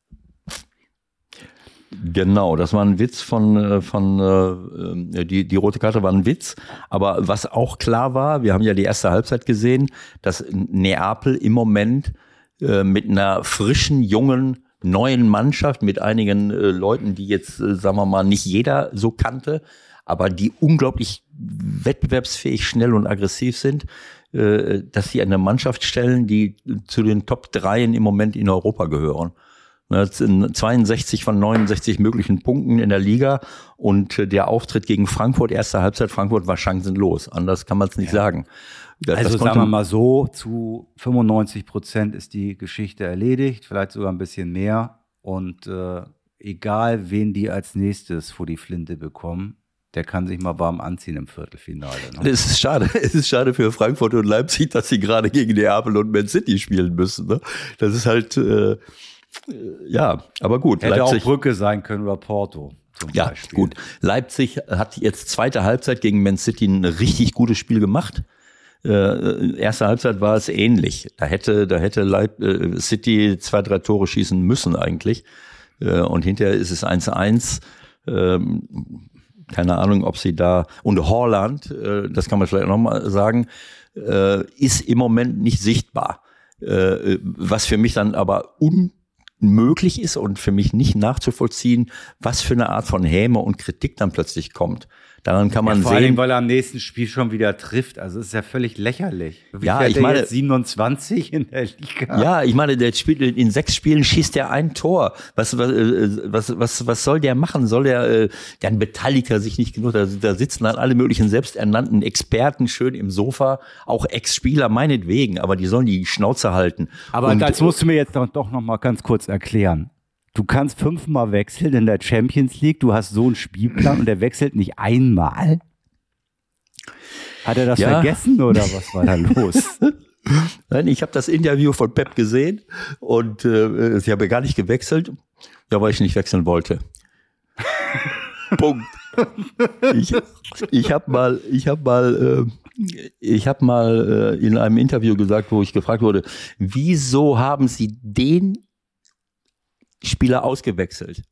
Genau, das war ein Witz von, äh, von äh, die, die rote Karte war ein Witz. Aber was auch klar war, wir haben ja die erste Halbzeit gesehen, dass Neapel im Moment äh, mit einer frischen, jungen, neuen Mannschaft, mit einigen äh, Leuten, die jetzt, äh, sagen wir mal, nicht jeder so kannte, aber die unglaublich wettbewerbsfähig, schnell und aggressiv sind, äh, dass sie eine Mannschaft stellen, die zu den Top Dreien im Moment in Europa gehören. Das sind 62 von 69 möglichen Punkten in der Liga und äh, der Auftritt gegen Frankfurt, erste Halbzeit, Frankfurt war chancenlos. Anders kann man es nicht sagen. Das, Also das sagen wir mal so, zu 95 Prozent ist die Geschichte erledigt, vielleicht sogar ein bisschen mehr. Und äh, egal, wen die als nächstes vor die Flinte bekommen, der kann sich mal warm anziehen im Viertelfinale. Ne? Es ist schade, [LAUGHS] es ist schade für Frankfurt und Leipzig, dass sie gerade gegen Neapel und Man City spielen müssen. Ne? Das ist halt, äh, äh, ja, aber gut. Hätte Leipzig, auch Brücke sein können oder Porto ja, Beispiel. gut. Leipzig hat jetzt zweite Halbzeit gegen Man City ein richtig gutes Spiel gemacht. Äh, erste Halbzeit war es ähnlich. Da hätte, da hätte Leip äh, City zwei, drei Tore schießen müssen eigentlich. Äh, und hinterher ist es 1-1. Ähm, keine Ahnung, ob sie da und Holland, äh, das kann man vielleicht nochmal sagen, äh, ist im Moment nicht sichtbar. Äh, was für mich dann aber unmöglich ist und für mich nicht nachzuvollziehen, was für eine Art von Häme und Kritik dann plötzlich kommt. Daran kann man Ja, vor allem, sehen. weil er am nächsten Spiel schon wieder trifft. Also es ist ja völlig lächerlich. Wie Ja, ich meine- jetzt 27 in der Liga. Ja, ich meine, der spielt in sechs Spielen schießt er ein Tor. Was was äh, was was, was soll der machen? Soll der äh, dann beteiligt er sich nicht genug? Da, da sitzen dann alle möglichen selbsternannten Experten schön im Sofa, auch Ex-Spieler meinetwegen, aber die sollen die Schnauze halten. Aber Und- das musst du mir jetzt doch, doch noch mal ganz kurz erklären. Du kannst fünfmal wechseln in der Champions League. Du hast so einen Spielplan und der wechselt nicht einmal. Hat er das Ja. vergessen oder was war da los? [LAUGHS] Nein, ich habe das Interview von Pep gesehen und äh, sie haben gar nicht gewechselt, ja, weil ich nicht wechseln wollte. [LAUGHS] Punkt. Ich, ich habe mal, ich habe mal, äh, ich habe mal äh, in einem Interview gesagt, wo ich gefragt wurde, wieso haben Sie den Spieler ausgewechselt?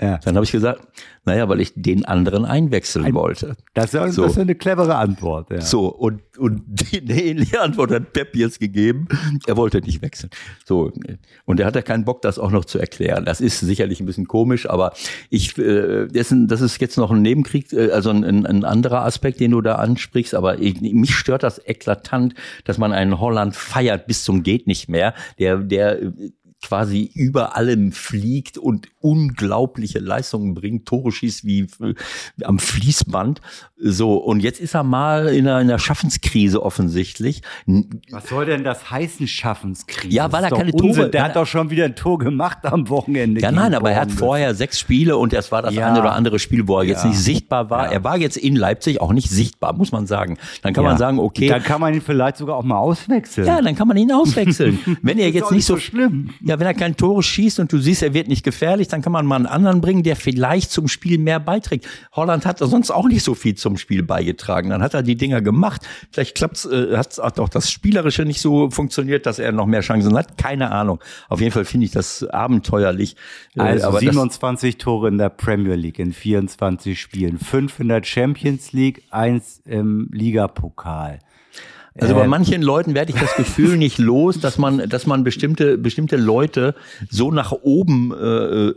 Ja. Dann habe ich gesagt, naja, weil ich den anderen einwechseln Ein- wollte. Das ist, So. das ist eine clevere Antwort. Ja. So, und, und die, [LAUGHS] die ähnliche Antwort hat Pep jetzt gegeben. Er wollte nicht wechseln. So, und er hat ja keinen Bock, das auch noch zu erklären. Das ist sicherlich ein bisschen komisch, aber ich, äh, das, ist, jetzt noch ein Nebenkrieg, äh, also ein, ein, anderer Aspekt, den du da ansprichst, aber ich, mich stört das eklatant, dass man einen Holland feiert bis zum geht nicht mehr, der, der quasi über allem fliegt und unglaubliche Leistungen bringt, Tore schießt wie äh, am Fließband. So, und jetzt ist er mal in einer, in einer Schaffenskrise offensichtlich. Was soll denn das heißen, Schaffenskrise? Ja, weil Das er keine Unsinn. Tore- Der hat doch schon wieder ein Tor gemacht am Wochenende. Ja, nein, aber er hat vorher sechs Spiele und es war das Ja. eine oder andere Spiel, wo er jetzt Ja. nicht sichtbar war. Ja. Er war jetzt in Leipzig auch nicht sichtbar, muss man sagen. Dann kann man sagen, okay, Dann kann man ihn vielleicht sogar auch mal auswechseln. ja, dann kann man ihn auswechseln. [LAUGHS] Wenn er jetzt nicht so so schlimm. Ja, wenn er kein Tore schießt und du siehst, er wird nicht gefährlich, dann kann man mal einen anderen bringen, der vielleicht zum Spiel mehr beiträgt. Holland hat sonst auch nicht so viel zum Spiel beigetragen. Dann hat er die Dinger gemacht. Vielleicht klappt's, äh, hat hat auch das Spielerische nicht so funktioniert, dass er noch mehr Chancen hat. Keine Ahnung. Auf jeden Fall finde ich das abenteuerlich. Äh, Also aber das, 27 Tore in der Premier League in 24 Spielen, 5 in der Champions League, 1 im Ligapokal. Also bei Äh, manchen Leuten werde ich das Gefühl nicht los, dass man, dass man bestimmte, bestimmte Leute so nach oben äh,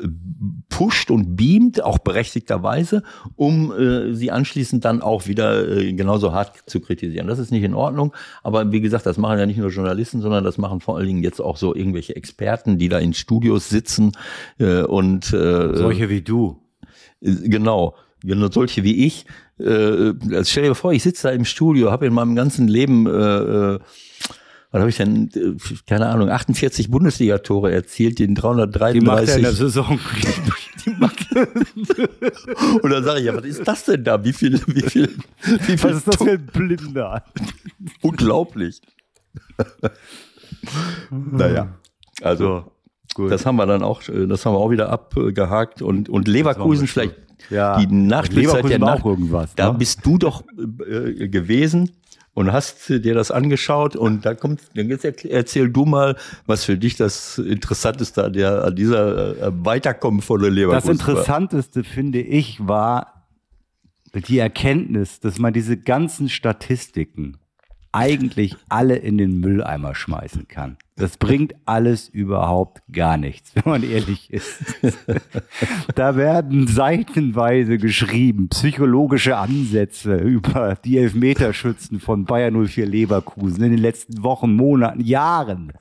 pusht und beamt, auch berechtigterweise, um äh, sie anschließend dann auch wieder äh, genauso hart zu kritisieren. Das ist nicht in Ordnung. Aber wie gesagt, das machen ja nicht nur Journalisten, sondern das machen vor allen Dingen jetzt auch so irgendwelche Experten, die da in Studios sitzen äh, und äh, Solche wie du. Genau, genau solche wie ich. Äh, also stell dir vor, ich sitze da im Studio, habe in meinem ganzen Leben, äh, äh, was habe ich denn, äh, keine Ahnung, 48 Bundesliga-Tore erzielt, den Die macht er in der 333. Saison. [LAUGHS] Und dann sage ich, ja, was ist das denn da? Wie viel, wie viel, wie viel Was ist das für ein Blinder? Unglaublich. naja, also gut. das haben wir dann auch, äh, das haben wir auch wieder abgehakt und und Leverkusen vielleicht Ja. die Nachspielzeit der Leverkusen war Nach auch irgendwas, Da ne? bist du doch äh, gewesen und hast dir das angeschaut und da kommt, dann erzähl du mal, was für dich das Interessanteste an, der, an dieser äh, Weiterkommen von der Das Leverkusen war. Interessanteste, finde ich, war die Erkenntnis, dass man diese ganzen Statistiken eigentlich alle in den Mülleimer schmeißen kann. Das bringt alles überhaupt gar nichts, wenn man ehrlich ist. [LAUGHS] da werden seitenweise geschrieben, psychologische Ansätze über die Elfmeterschützen von Bayern 04 Leverkusen in den letzten Wochen, Monaten, Jahren.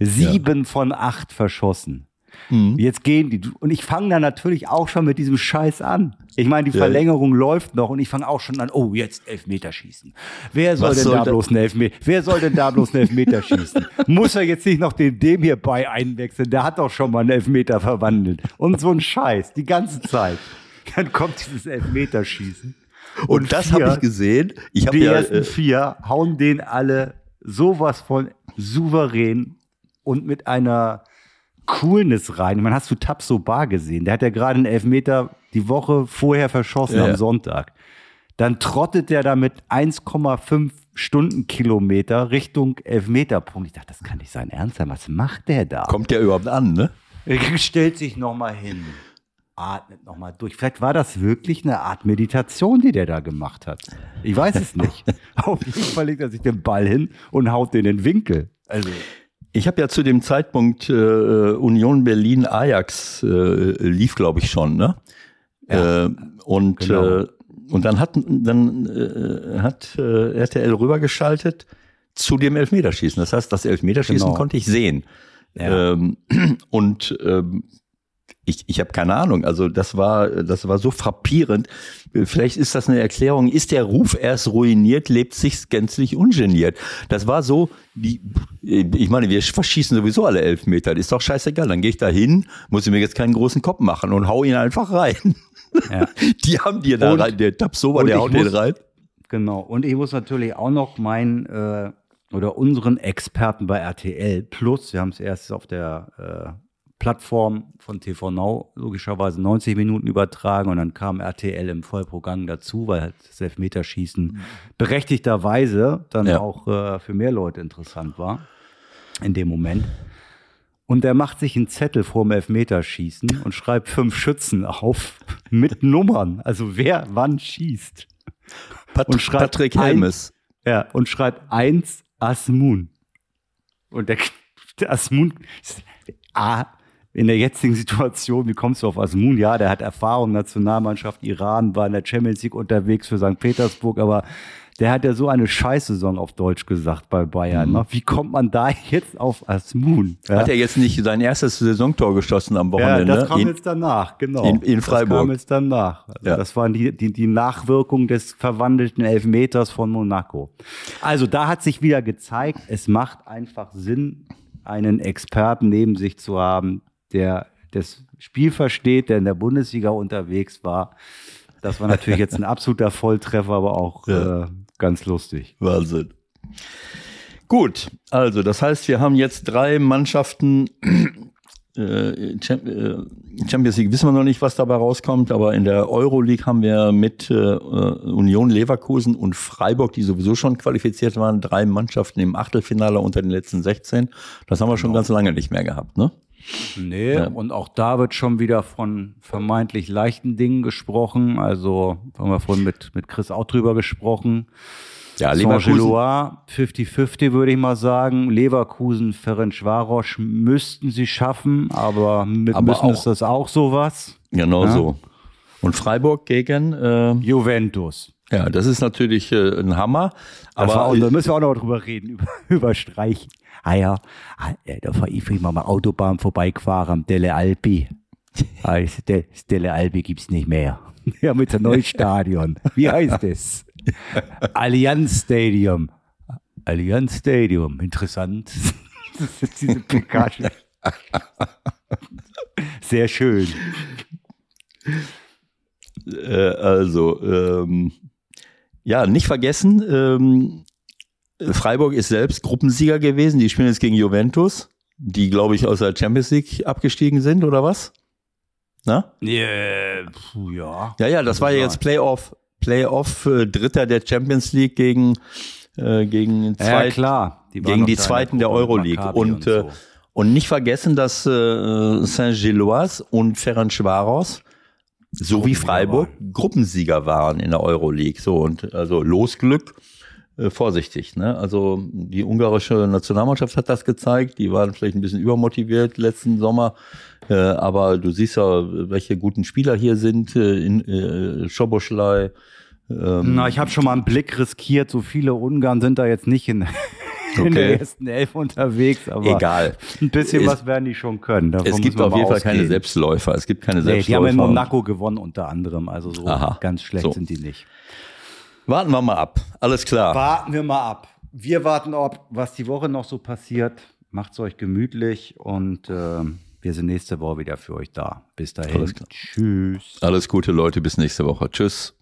Sieben von acht verschossen. Jetzt gehen die. Und ich fange dann natürlich auch schon mit diesem Scheiß an. Ich meine, die Ja. Verlängerung läuft noch und ich fange auch schon an, oh, jetzt Elfmeterschießen. Wer soll denn soll da bloß einen Elfmeter, wer soll denn da bloß einen Elfmeter schießen? [LAUGHS] Muss er jetzt nicht noch den dem hier bei einwechseln? Der hat doch schon mal einen Elfmeter verwandelt. Und so ein Scheiß, die ganze Zeit. Dann kommt dieses Elfmeterschießen. Und das vier- habe ich gesehen. Ich habe die ja, ersten äh, vier hauen den alle sowas von souverän und mit einer Coolness rein. Man hast du Tapso Bar gesehen. Der hat ja gerade einen Elfmeter die Woche vorher verschossen Ja, am. Sonntag. Dann trottet der da mit 1,5 Stundenkilometer Richtung Elfmeterpunkt. Ich dachte, das kann nicht sein Ernst sein. Was macht der da? kommt der überhaupt an, ne? Er stellt sich nochmal hin, atmet nochmal durch. Vielleicht war das wirklich eine Art Meditation, die der da gemacht hat. Ich weiß es nicht. [LAUGHS] Auf jeden Fall legt er sich den Ball hin und haut den in den Winkel. Also, Ich habe ja zu dem Zeitpunkt äh, Union Berlin Ajax äh, lief, glaube ich schon, ne? Ja. Äh, und Genau. äh, und dann hat dann äh, hat äh, RTL rübergeschaltet zu dem Elfmeterschießen. Das heißt, das Elfmeterschießen Genau. konnte ich sehen. Ja. Ähm, [CLEARS THROAT] und ähm, ich, ich habe keine Ahnung. Also das war das war so frappierend. Vielleicht ist das eine Erklärung. Ist der Ruf erst ruiniert, lebt sich gänzlich ungeniert. Das war so. Die, ich meine, wir verschießen sowieso alle Elfmeter. Ist doch scheißegal. Dann gehe ich da hin, muss ich mir jetzt keinen großen Kopf machen und hau ihn einfach rein. ja. [LAUGHS] Die haben dir da Und- rein. Der Tapsoba, und der haut den rein. Genau. Und ich muss natürlich auch noch meinen äh, oder unseren Experten bei RTL Plus, wir haben es erst auf der äh, Plattform von TV Now logischerweise 90 Minuten übertragen und dann kam RTL im Vollprogramm dazu, weil halt das Elfmeterschießen berechtigterweise dann Ja. auch äh, für mehr Leute interessant war in dem Moment. Und er macht sich einen Zettel vorm Elfmeterschießen und schreibt fünf Schützen auf [LAUGHS] mit Nummern, also wer wann schießt. Pat und schreibt Patrick ein- Helmes. Ja, und schreibt eins Asmun. Und der, der Asmun, A, in der jetzigen [LAUGHS] Situation, wie kommst du auf Asmun? Ja, der hat Erfahrung, Nationalmannschaft Iran, war in der Champions League unterwegs für St. Petersburg, aber der hat ja so eine Scheißsaison auf Deutsch gesagt bei Bayern. Mhm. Ne? Wie kommt man da [LAUGHS] jetzt auf Asmun? Ja? Hat er jetzt nicht sein erstes Saisontor geschossen am Ja, Wochenende? das kam In- jetzt danach, genau. in- in Freiburg. Das kam jetzt danach. Also Ja. Das waren die, die, die Nachwirkung des verwandelten Elfmeters von Monaco. Also da hat sich wieder gezeigt, es macht einfach Sinn, einen Experten neben sich zu haben, der das Spiel versteht, der in der Bundesliga unterwegs war. Das war natürlich jetzt ein [LAUGHS] absoluter Volltreffer, aber auch Ja. äh, ganz lustig. Wahnsinn. Gut, also das heißt, wir haben jetzt drei Mannschaften. [CLEARS THROAT] Äh, äh, Champions League wissen wir noch nicht, was dabei rauskommt, aber in der Euroleague haben wir mit äh, Union Leverkusen und Freiburg, die sowieso schon qualifiziert waren, drei Mannschaften im Achtelfinale unter den letzten 16. Das haben wir schon ganz lange nicht mehr gehabt, ne? Nee, Ja. und auch da wird schon wieder von vermeintlich leichten Dingen gesprochen. Also haben wir vorhin mit, mit Chris auch drüber gesprochen. Ja, Saint-Gilloise, 50-50 würde ich mal sagen. Leverkusen, Ferencvaros müssten sie schaffen, aber mit Aber müssen auch- ist das auch sowas. Genau Ja. so. Und Freiburg gegen, äh, Juventus. Ja, das ist natürlich äh, ein Hammer. Aber auch, da müssen wir auch noch drüber reden, [LAUGHS] über, über Streichen. Ah ja, ah, äh, da fahr ich mal mal Autobahn vorbeigefahren am Delle Alpi. [LAUGHS] Das Delle Alpi gibt's nicht mehr. [LAUGHS] Ja, mit dem neuen Stadion. Wie heißt es? Allianz Stadium. Allianz Stadium, interessant. Das ist diese PK. Sehr schön. Äh, also, ähm, ja, nicht vergessen, ähm, Freiburg ist selbst Gruppensieger gewesen. Die spielen jetzt gegen Juventus, die, glaube ich, aus der Champions League abgestiegen sind, oder was? Na? Yeah, puh, ja. Ja, ja, das war ja jetzt Playoff, Playoff äh, Dritter der Champions League gegen, äh, gegen, Ja, Zweit, klar. Die gegen die Zweiten der Euroleague. Maccabi Und, äh, so. Und nicht vergessen, dass äh, Saint-Gilloise und Ferencvaros sowie Freiburg Gruppensieger waren in der Euroleague. So und also Losglück. Äh, vorsichtig, ne? Also die ungarische Nationalmannschaft hat das gezeigt. Die waren vielleicht ein bisschen übermotiviert letzten Sommer, äh, aber du siehst ja, welche guten Spieler hier sind. Äh, in äh, Schoboschlei. Ähm, Na, ich habe schon mal einen Blick riskiert. So viele Ungarn sind da jetzt nicht in, in Okay. der ersten Elf unterwegs, aber Egal. ein bisschen Es- was werden die schon können. Davon Es gibt auf jeden Fall keine ausgehen. Selbstläufer. Es gibt keine Nee, die Selbstläufer. haben in Monaco gewonnen unter anderem, also so Aha. ganz schlecht So. sind die nicht. Warten wir mal ab. Alles klar. Warten wir mal ab. Wir warten ab, was die Woche noch so passiert. Macht's euch gemütlich und ähm, wir sind nächste Woche wieder für euch da. Bis dahin. Alles. Tschüss. Alles Gute, Leute. Bis nächste Woche. Tschüss.